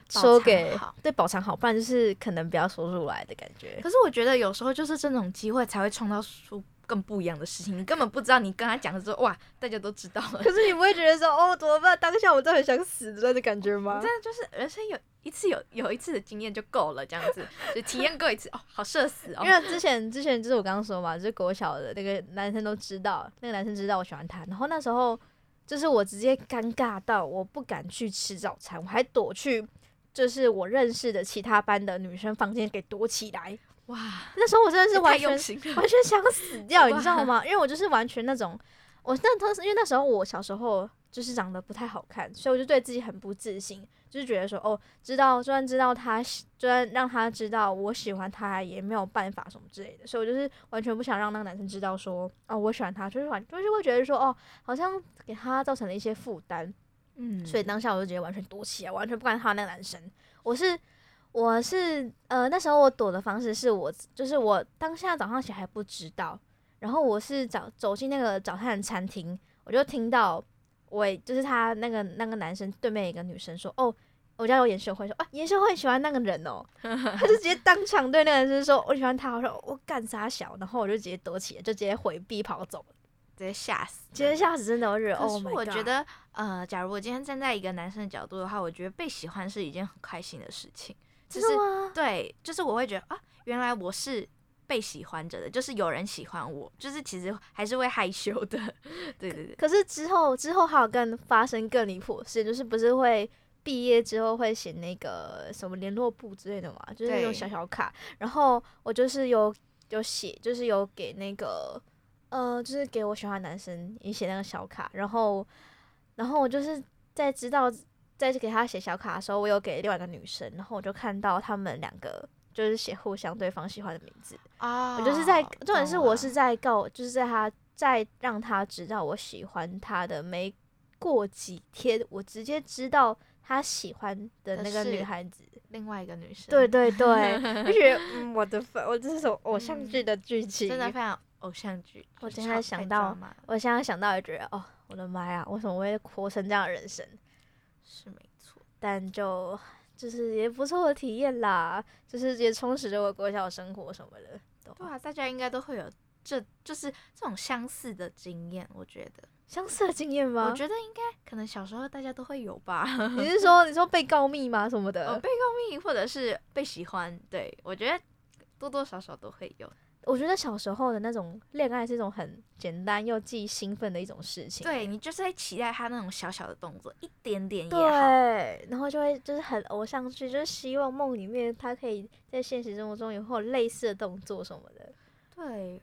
说给对保藏好，不然就是可能不要说出来的感觉。可是我觉得有时候就是这种机会才会创造出更不一样的事情。你根本不知道，你跟他讲的时候，哇，大家都知道了。可是你不会觉得说，哦，怎么办？当下我真的很想死的那种感觉吗？真的就是人生有一次有有一次的经验就够了，这样子就体验过一次哦，好社死哦。因为之前之前就是我刚刚说嘛，就是国小的那个男生都知道，那个男生知道我喜欢他，然后那时候。就是我直接尴尬到我不敢去吃早餐，我还躲去就是我认识的其他班的女生房间给躲起来。哇，那时候我真的是完全完全想死掉，你知道吗？因为我就是完全那种，我那当时因为那时候我小时候就是长得不太好看，所以我就对自己很不自信，就是觉得说哦，知道，就算知道他，就算让他知道我喜欢他，也没有办法什么之类的，所以我就是完全不想让那个男生知道说哦，我喜欢他，就是完就是会觉得说哦，好像给他造成了一些负担，嗯，所以当下我就直接完全躲起来，完全不管他那个男生，我是。我是呃那时候我躲的方式是我就是我当下早上起来还不知道，然后我是早走进那个早餐的餐厅，我就听到我就是他那个那个男生对面一个女生说哦，我家有颜秀慧说啊颜秀慧喜欢那个人哦，他就直接当场对那个男生说我喜欢他，我说我干啥小，然后我就直接躲起来，就直接回避跑走，直接吓死，直接吓死真的，我觉得哦，我觉得呃假如我今天站在一个男生的角度的话，我觉得被喜欢是一件很开心的事情。就是对，就是我会觉得啊，原来我是被喜欢着的，就是有人喜欢我，就是其实还是会害羞的，对对对。可是之后之后还有更发生更离谱的事，就是不是会毕业之后会写那个什么联络簿之类的嘛，就是那种小小卡，然后我就是有有写，就是有给那个呃，就是给我喜欢的男生也写那个小卡，然后然后我就是在知道。在给他写小卡的时候，我有给另外一个女生，然后我就看到他们两个就是写互相对方喜欢的名字啊。Oh, 我就是在重点是我是在告，就是在他在让他知道我喜欢他的没过几天，我直接知道他喜欢的那个女孩子，另外一个女生。对对对，就觉得嗯，我的粉，我这是种偶像剧的剧情，嗯，真的非常偶像剧。我现在想到，我现在想到也觉得哦，我的妈呀，为什么会活成这样的人生？是没错，但就就是也不错的体验啦，就是也充实着我国小生活什么的。对啊，大家应该都会有这就是这种相似的经验，我觉得相似的经验吗？我觉得应该可能小时候大家都会有吧。你是 说你说被告密吗？什么的？哦，被告密或者是被喜欢？对，我觉得多多少少都会有。我觉得小时候的那种恋爱是一种很简单又既兴奋的一种事情。对，你就是在期待他那种小小的动作，一点点也好。对，然后就会就是很偶像剧，就是希望梦里面他可以在现实生活中也会有类似的动作什么的。对，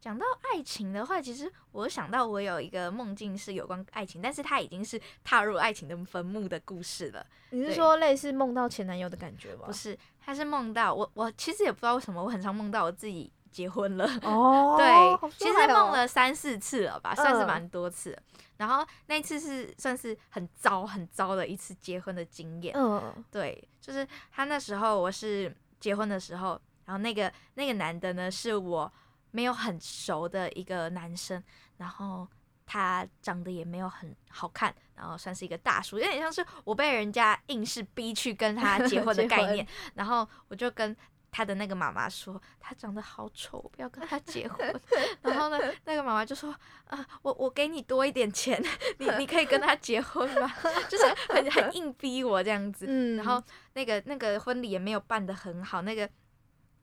讲到爱情的话，其实我想到我有一个梦境是有关爱情，但是他已经是踏入爱情的坟墓的故事了。你是说类似梦到前男友的感觉吗？不是，他是梦到我，我其实也不知道为什么，我很常梦到我自己。结婚了哦，对，哦、其实梦了三四次了吧，算是蛮多次。然后那次是算是很糟很糟的一次结婚的经验。嗯，对，就是他那时候我是结婚的时候，然后那个那个男的呢是我没有很熟的一个男生，然后他长得也没有很好看，然后算是一个大叔，有点像是我被人家硬是逼去跟他结婚的概念。然后我就跟。他的那个妈妈说他长得好丑，不要跟他结婚。然后呢，那个妈妈就说啊，我我给你多一点钱，你你可以跟他结婚吗？就是很很硬逼我这样子。嗯。然后那个那个婚礼也没有办得很好，那个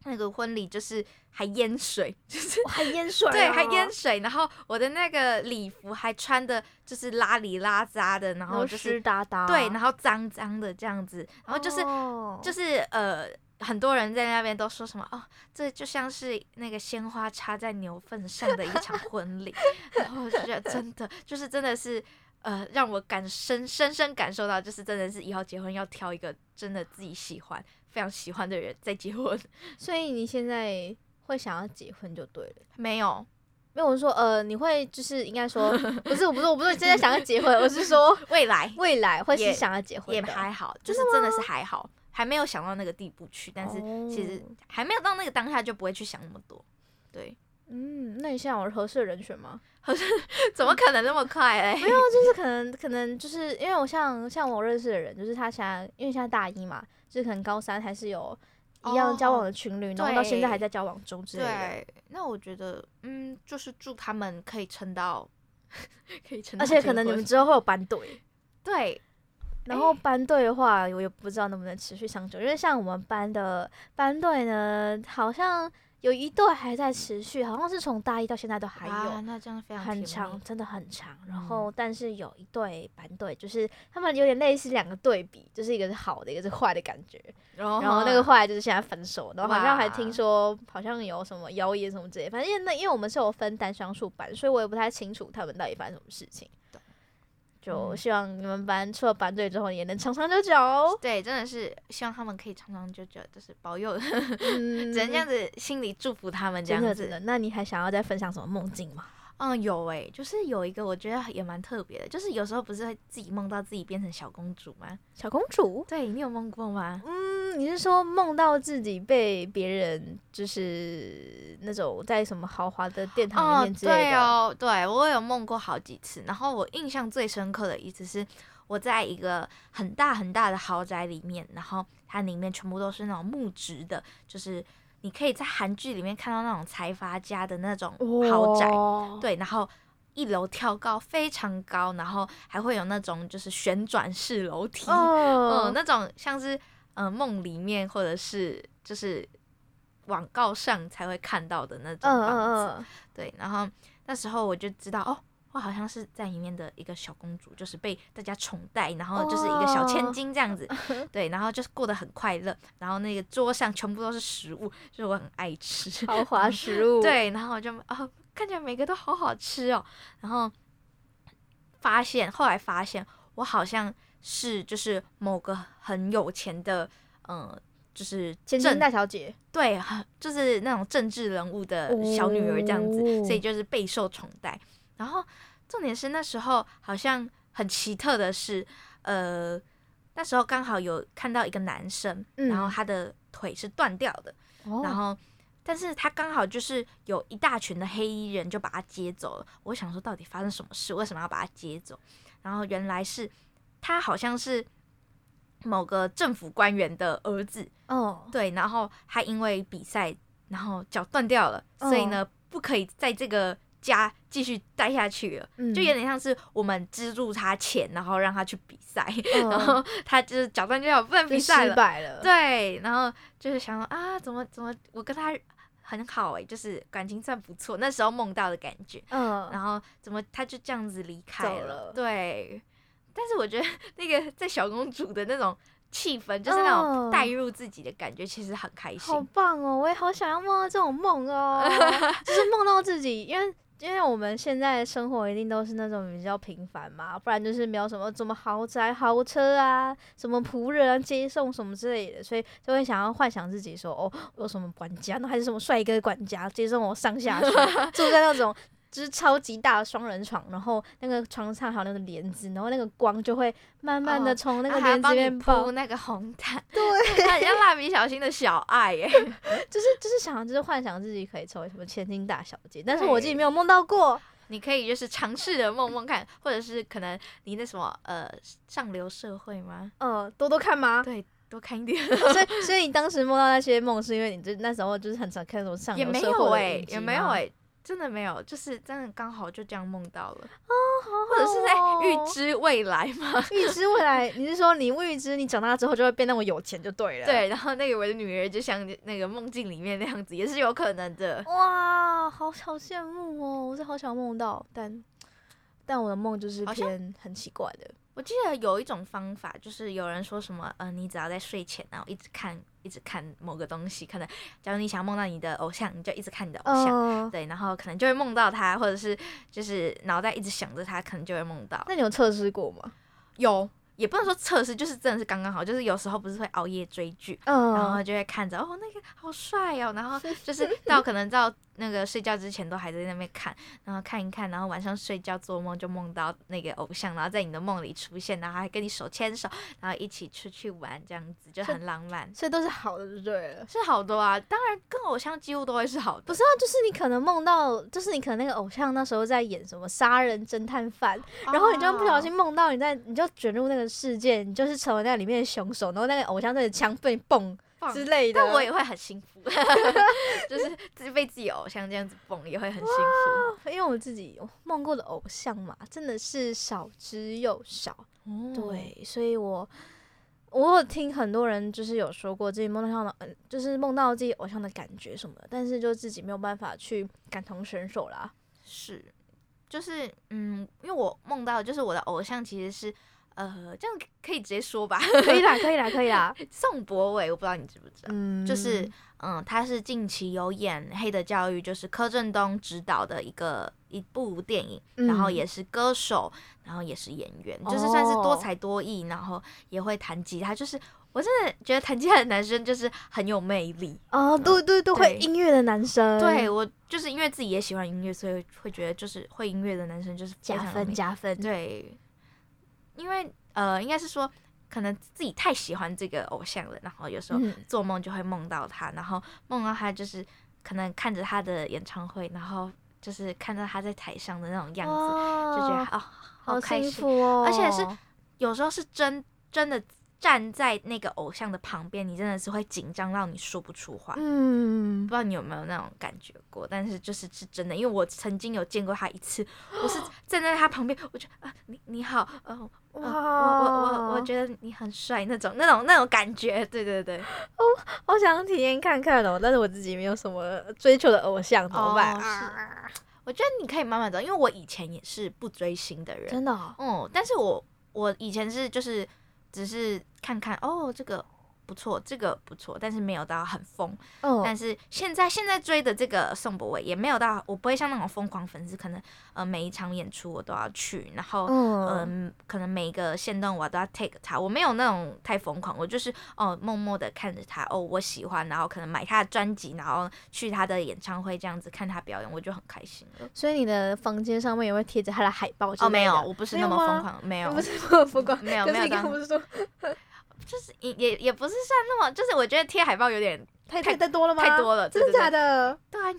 那个婚礼就是还淹水，就是还淹水，对，还淹水。然后我的那个礼服还穿的就是邋里邋遢的，然后就是湿哒哒，对，然后脏脏的这样子，然后就是、哦、就是呃。很多人在那边都说什么哦，这就像是那个鲜花插在牛粪上的一场 婚礼，然后我就觉得真的就是真的是呃，让我感深深深感受到，就是真的是以后结婚要挑一个真的自己喜欢、非常喜欢的人再结婚。所以你现在会想要结婚就对了？没有，没有我说呃，你会就是应该说不是，我不是，我不是真的想要结婚，我是说未来未来会是想要结婚也还好，就是真的是还好。还没有想到那个地步去，但是其实还没有到那个当下就不会去想那么多。对，嗯，那你现在有合适的人选吗？合适？怎么可能那么快嘞？没有，就是可能可能就是因为我像像我认识的人，就是他现在因为现在大一嘛，就是可能高三还是有一样交往的情侣，然后到现在还在交往中之类的。对，那我觉得嗯，就是祝他们可以撑到，可以撑，而且可能你们之后会有班 对。对。然后班队的话，我也不知道能不能持续长久，因为像我们班的班队呢，好像有一对还在持续，好像是从大一到现在都还有，那这样非常很长，真的很长。然后，嗯、但是有一对班队，就是他们有点类似两个对比，就是一个是好的，一个是坏的感觉。哦、然后那个后来就是现在分手，然后好像还听说好像有什么谣言什么之类，反正因为那因为我们是有分单双数班，所以我也不太清楚他们到底发生什么事情。就希望你们班出了班队之后也能长长久久。对，真的是希望他们可以长长久久，就是保佑，嗯、只能这样子心里祝福他们这样子。的，那你还想要再分享什么梦境吗？嗯，有诶、欸，就是有一个我觉得也蛮特别的，就是有时候不是会自己梦到自己变成小公主吗？小公主？对，你有梦过吗？嗯，你是说梦到自己被别人就是那种在什么豪华的殿堂里面之类的？哦，对哦，对我有梦过好几次，然后我印象最深刻的一次是我在一个很大很大的豪宅里面，然后它里面全部都是那种木质的，就是。你可以在韩剧里面看到那种财阀家的那种豪宅，哦、对，然后一楼挑高非常高，然后还会有那种就是旋转式楼梯，哦、嗯，那种像是嗯梦里面或者是就是广告上才会看到的那种房子，嗯嗯、对，然后那时候我就知道哦。我好像是在里面的一个小公主，就是被大家宠戴，然后就是一个小千金这样子，oh. 对，然后就是过得很快乐，然后那个桌上全部都是食物，就是我很爱吃豪华 食物，对，然后我就哦，看起来每个都好好吃哦，然后发现后来发现我好像是就是某个很有钱的，嗯、呃，就是千金大小姐，对，就是那种政治人物的小女儿这样子，oh. 所以就是备受宠爱，然后。重点是那时候好像很奇特的是，呃，那时候刚好有看到一个男生，嗯、然后他的腿是断掉的，哦、然后但是他刚好就是有一大群的黑衣人就把他接走了。我想说到底发生什么事？为什么要把他接走？然后原来是他好像是某个政府官员的儿子哦，对，然后他因为比赛然后脚断掉了，哦、所以呢不可以在这个。家继续待下去了，嗯、就有点像是我们资助他钱，然后让他去比赛，嗯、然后他就是脚断掉不能比赛了，失败了。对，然后就是想说啊，怎么怎么我跟他很好哎、欸，就是感情算不错，那时候梦到的感觉。嗯，然后怎么他就这样子离开了？了对，但是我觉得 那个在小公主的那种气氛，就是那种带入自己的感觉，其实很开心。好棒哦！我也好想要梦到这种梦哦，就是梦到自己，因为。因为我们现在生活一定都是那种比较平凡嘛，不然就是没有什么什么豪宅、豪车啊，什么仆人、接送什么之类的，所以就会想要幻想自己说，哦，有什么管家，那还是什么帅哥管家接送我上下学，住在那种。就是超级大的双人床，然后那个床上还有那个帘子，然后那个光就会慢慢的从那个帘子里面铺那个红毯，对，很像蜡笔小新的小爱耶，就是就是想就是幻想自己可以成为什么千金大小姐，但是我自己没有梦到过。你可以就是尝试着梦梦看，或者是可能你那什么呃上流社会吗？呃，多多看吗？对，多看一点。所以所以你当时梦到那些梦，是因为你就那时候就是很常看那种上流社会？也没有哎、欸，也没有哎。真的没有，就是真的刚好就这样梦到了哦，好好哦，或者是在预知未来吗？预知未来，你是说你预知你长大之后就会变那么有钱就对了？对，然后那个我的女儿就像那个梦境里面那样子，也是有可能的。哇，好好羡慕哦，我是好想梦到，但但我的梦就是偏很奇怪的。我记得有一种方法，就是有人说什么，嗯、呃，你只要在睡前，然后一直看，一直看某个东西，可能假如你想梦到你的偶像，你就一直看你的偶像，uh, 对，然后可能就会梦到他，或者是就是脑袋一直想着他，可能就会梦到。那你有测试过吗？有。也不能说测试，就是真的是刚刚好。就是有时候不是会熬夜追剧，uh, 然后就会看着哦，那个好帅哦，然后 就是到可能到那个睡觉之前都还在那边看，然后看一看，然后晚上睡觉做梦就梦到那个偶像，然后在你的梦里出现，然后还跟你手牵手，然后一起出去玩，这样子就很浪漫。所以都是好的，就对了。是好多啊，当然跟偶像几乎都会是好的。不是啊，就是你可能梦到，就是你可能那个偶像那时候在演什么杀人侦探犯，uh, 然后你就不小心梦到你在，你就卷入那个世界，你就是成为那里面的凶手，然后那个偶像在枪被蹦之类的，但我也会很幸福，就是自己被自己偶像这样子蹦也会很幸福，因为我自己梦过的偶像嘛，真的是少之又少，哦、对，所以我我有听很多人就是有说过自己梦到像的，嗯，就是梦到自己偶像的感觉什么的，但是就自己没有办法去感同身受啦。是，就是嗯，因为我梦到就是我的偶像其实是。呃，这样可以直接说吧？可以啦，可以啦，可以啦。宋博伟，我不知道你知不知道，嗯，就是嗯，他是近期有演《黑的教育》，就是柯震东执导的一个一部电影，嗯，然后也是歌手，然后也是演员，就是算是多才多艺，然后也会弹吉他。就是我真的觉得弹吉他的男生就是很有魅力哦，对对对，会音乐的男生。对，我就是因为自己也喜欢音乐，所以会觉得就是会音乐的男生就是加分加分。对。因为呃，应该是说，可能自己太喜欢这个偶像了，然后有时候做梦就会梦到他，嗯、然后梦到他就是可能看着他的演唱会，然后就是看到他在台上的那种样子，哦、就觉得哦，好开心哦，而且是有时候是真真的。站在那个偶像的旁边，你真的是会紧张到你说不出话。嗯，不知道你有没有那种感觉过？但是就是是真的，因为我曾经有见过他一次，我是站在他旁边，我就啊，你你好，呃，哇，我我我我觉得你很帅那种那种那种感觉。对对对，哦，好想体验看看哦，但是我自己没有什么追求的偶像，怎么办？哦，是，我觉得你可以慢慢走，因为我以前也是不追星的人，真的哦。嗯，但是我我以前是就是。只是看看哦，这个不错，这个不错，但是没有到很疯。哦。但是现在现在追的这个宋博伟也没有到，我不会像那种疯狂粉丝，可能呃每一场演出我都要去，然后嗯、呃，可能每一个线动我都要 take 他，我没有那种太疯狂，我就是哦默默的看着他，哦我喜欢，然后可能买他的专辑，然后去他的演唱会这样子看他表演，我就很开心了。所以你的房间上面也会贴着他的海报？哦，没有，我不是那么疯狂，没有，不是那么疯狂，没有没有。不是说。就是也也也不是算那么，就是我觉得贴海报有点太太太多了吗？太多了，真的假的？对啊，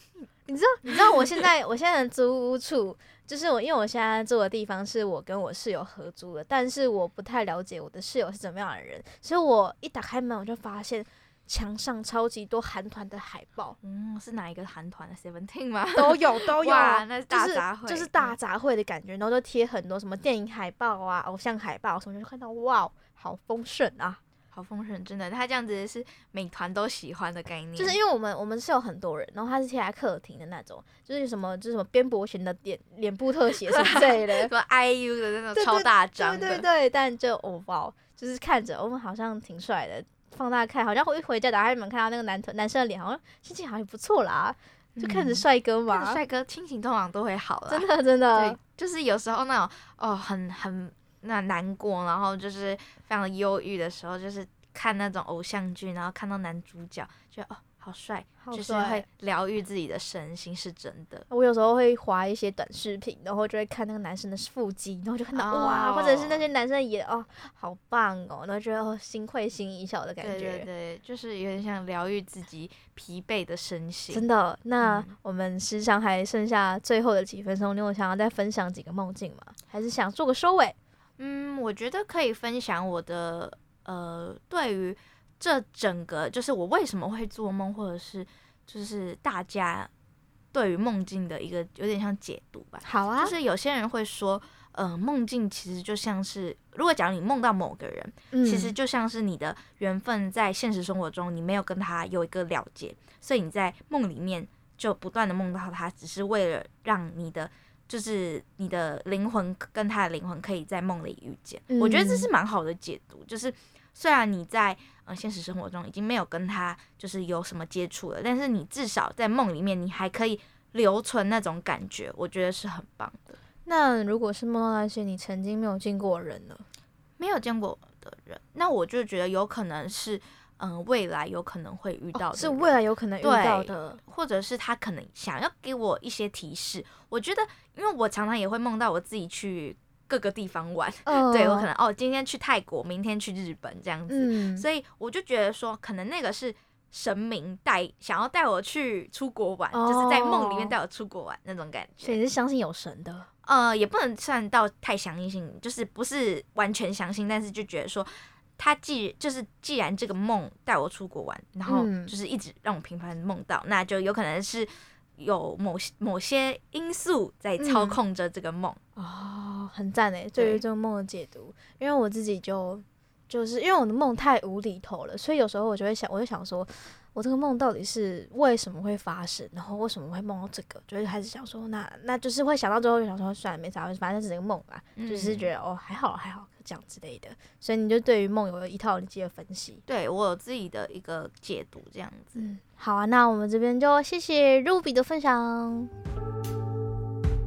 你知道你知道我现在 我现在的租屋处，就是我因为我现在住的地方是我跟我室友合租的，但是我不太了解我的室友是怎么样的人，所以我一打开门我就发现墙上超级多韩团的海报。嗯，是哪一个韩团的？Seventeen 吗？都有 都有，那是大杂烩，就是大杂烩的感觉，然后就贴很多什么电影海报啊、偶像海报什么，就看到哇。好丰盛啊，好丰盛，真的，他这样子是每团都喜欢的概念。就是因为我们我们是有很多人，然后他是贴在客厅的那种，就是什么就是什么边伯贤的脸脸部特写什么之类的，什么 IU 的那种超大张的，对对，对对对。但就哦哇，就是看着我们好像挺帅的，放大看好像一回家打开门看到那个男团男生的脸，好像心情好像不错啦，就看着帅哥嘛，帅哥心情通常都会好了，真 的真的。对，就是有时候那种哦很很。那难过，然后就是非常忧郁的时候，就是看那种偶像剧，然后看到男主角，觉得哦，好帅，好，就是会疗愈自己的身心，是真的。我有时候会划一些短视频，然后就会看那个男生的腹肌，然后就看到、oh. 哇，或者是那些男生也哦，好棒哦，然后觉得哦，心会心一笑的感觉。对对对，就是有点像疗愈自己疲惫的身心。真的，那我们时常还剩下最后的几分钟，你有想要再分享几个梦境吗？还是想做个收尾？嗯，我觉得可以分享我的呃，对于这整个就是我为什么会做梦，或者是就是大家对于梦境的一个有点像解读吧。好啊，就是有些人会说，呃，梦境其实就像是，如果假如你梦到某个人，嗯，其实就像是你的缘分在现实生活中你没有跟他有一个了结，所以你在梦里面就不断的梦到他，只是为了让你的。就是你的灵魂跟他的灵魂可以在梦里遇见，嗯、我觉得这是蛮好的解读。就是虽然你在呃现实生活中已经没有跟他就是有什么接触了，但是你至少在梦里面你还可以留存那种感觉，我觉得是很棒的。那如果是梦到那些你曾经没有见过的人呢？没有见过的人，那我就觉得有可能是。嗯，未来有可能会遇到的，是未来有可能遇到的，或者是他可能想要给我一些提示。我觉得，因为我常常也会梦到我自己去各个地方玩，呃、对我可能哦，今天去泰国，明天去日本这样子，嗯、所以我就觉得说，可能那个是神明带想要带我去出国玩，哦、就是在梦里面带我出国玩那种感觉。所以是相信有神的？呃，也不能算到太相信，就是不是完全相信，但是就觉得说。他既就是既然这个梦带我出国玩，然后就是一直让我频繁梦到，嗯、那就有可能是有某些某些因素在操控着这个梦。嗯、哦，很赞诶，对于这个梦的解读，因为我自己就就是因为我的梦太无厘头了，所以有时候我就会想，我就想说，我这个梦到底是为什么会发生，然后为什么会梦到这个，就会开始想说，那那就是会想到最后就想说，算了，没啥，反正只是一个梦啊，嗯、就是觉得哦，还好还好这样之类的。所以你就对于梦有了一套你自己的分析，对我有自己的一个解读，这样子。嗯，好啊，那我们这边就谢谢 Ruby 的分享。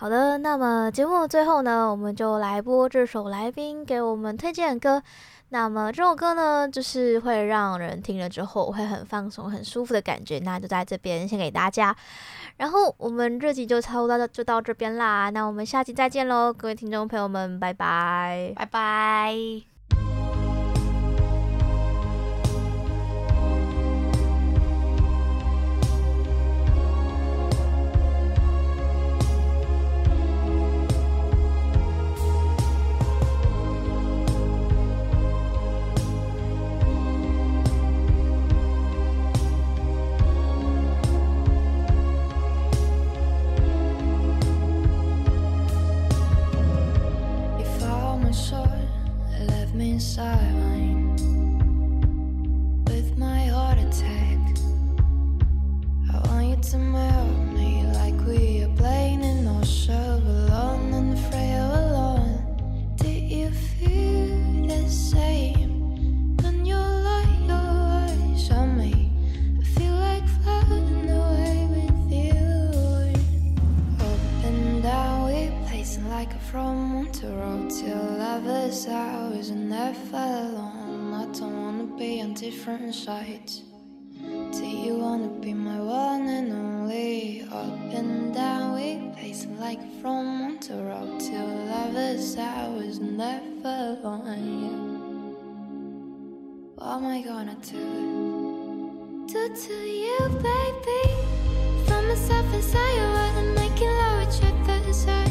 好的，那么节目最后呢，我们就来播这首来宾给我们推荐的歌。那么这首歌呢，就是会让人听了之后会很放松、很舒服的感觉。那就在这边献给大家。然后我们这集就差不多就到这边啦。那我们下期再见喽，各位听众朋友们，拜拜，拜拜。to road to lovers I was never on yet. What am I gonna do? Do to you, baby. Find myself inside you, and making love with your desire.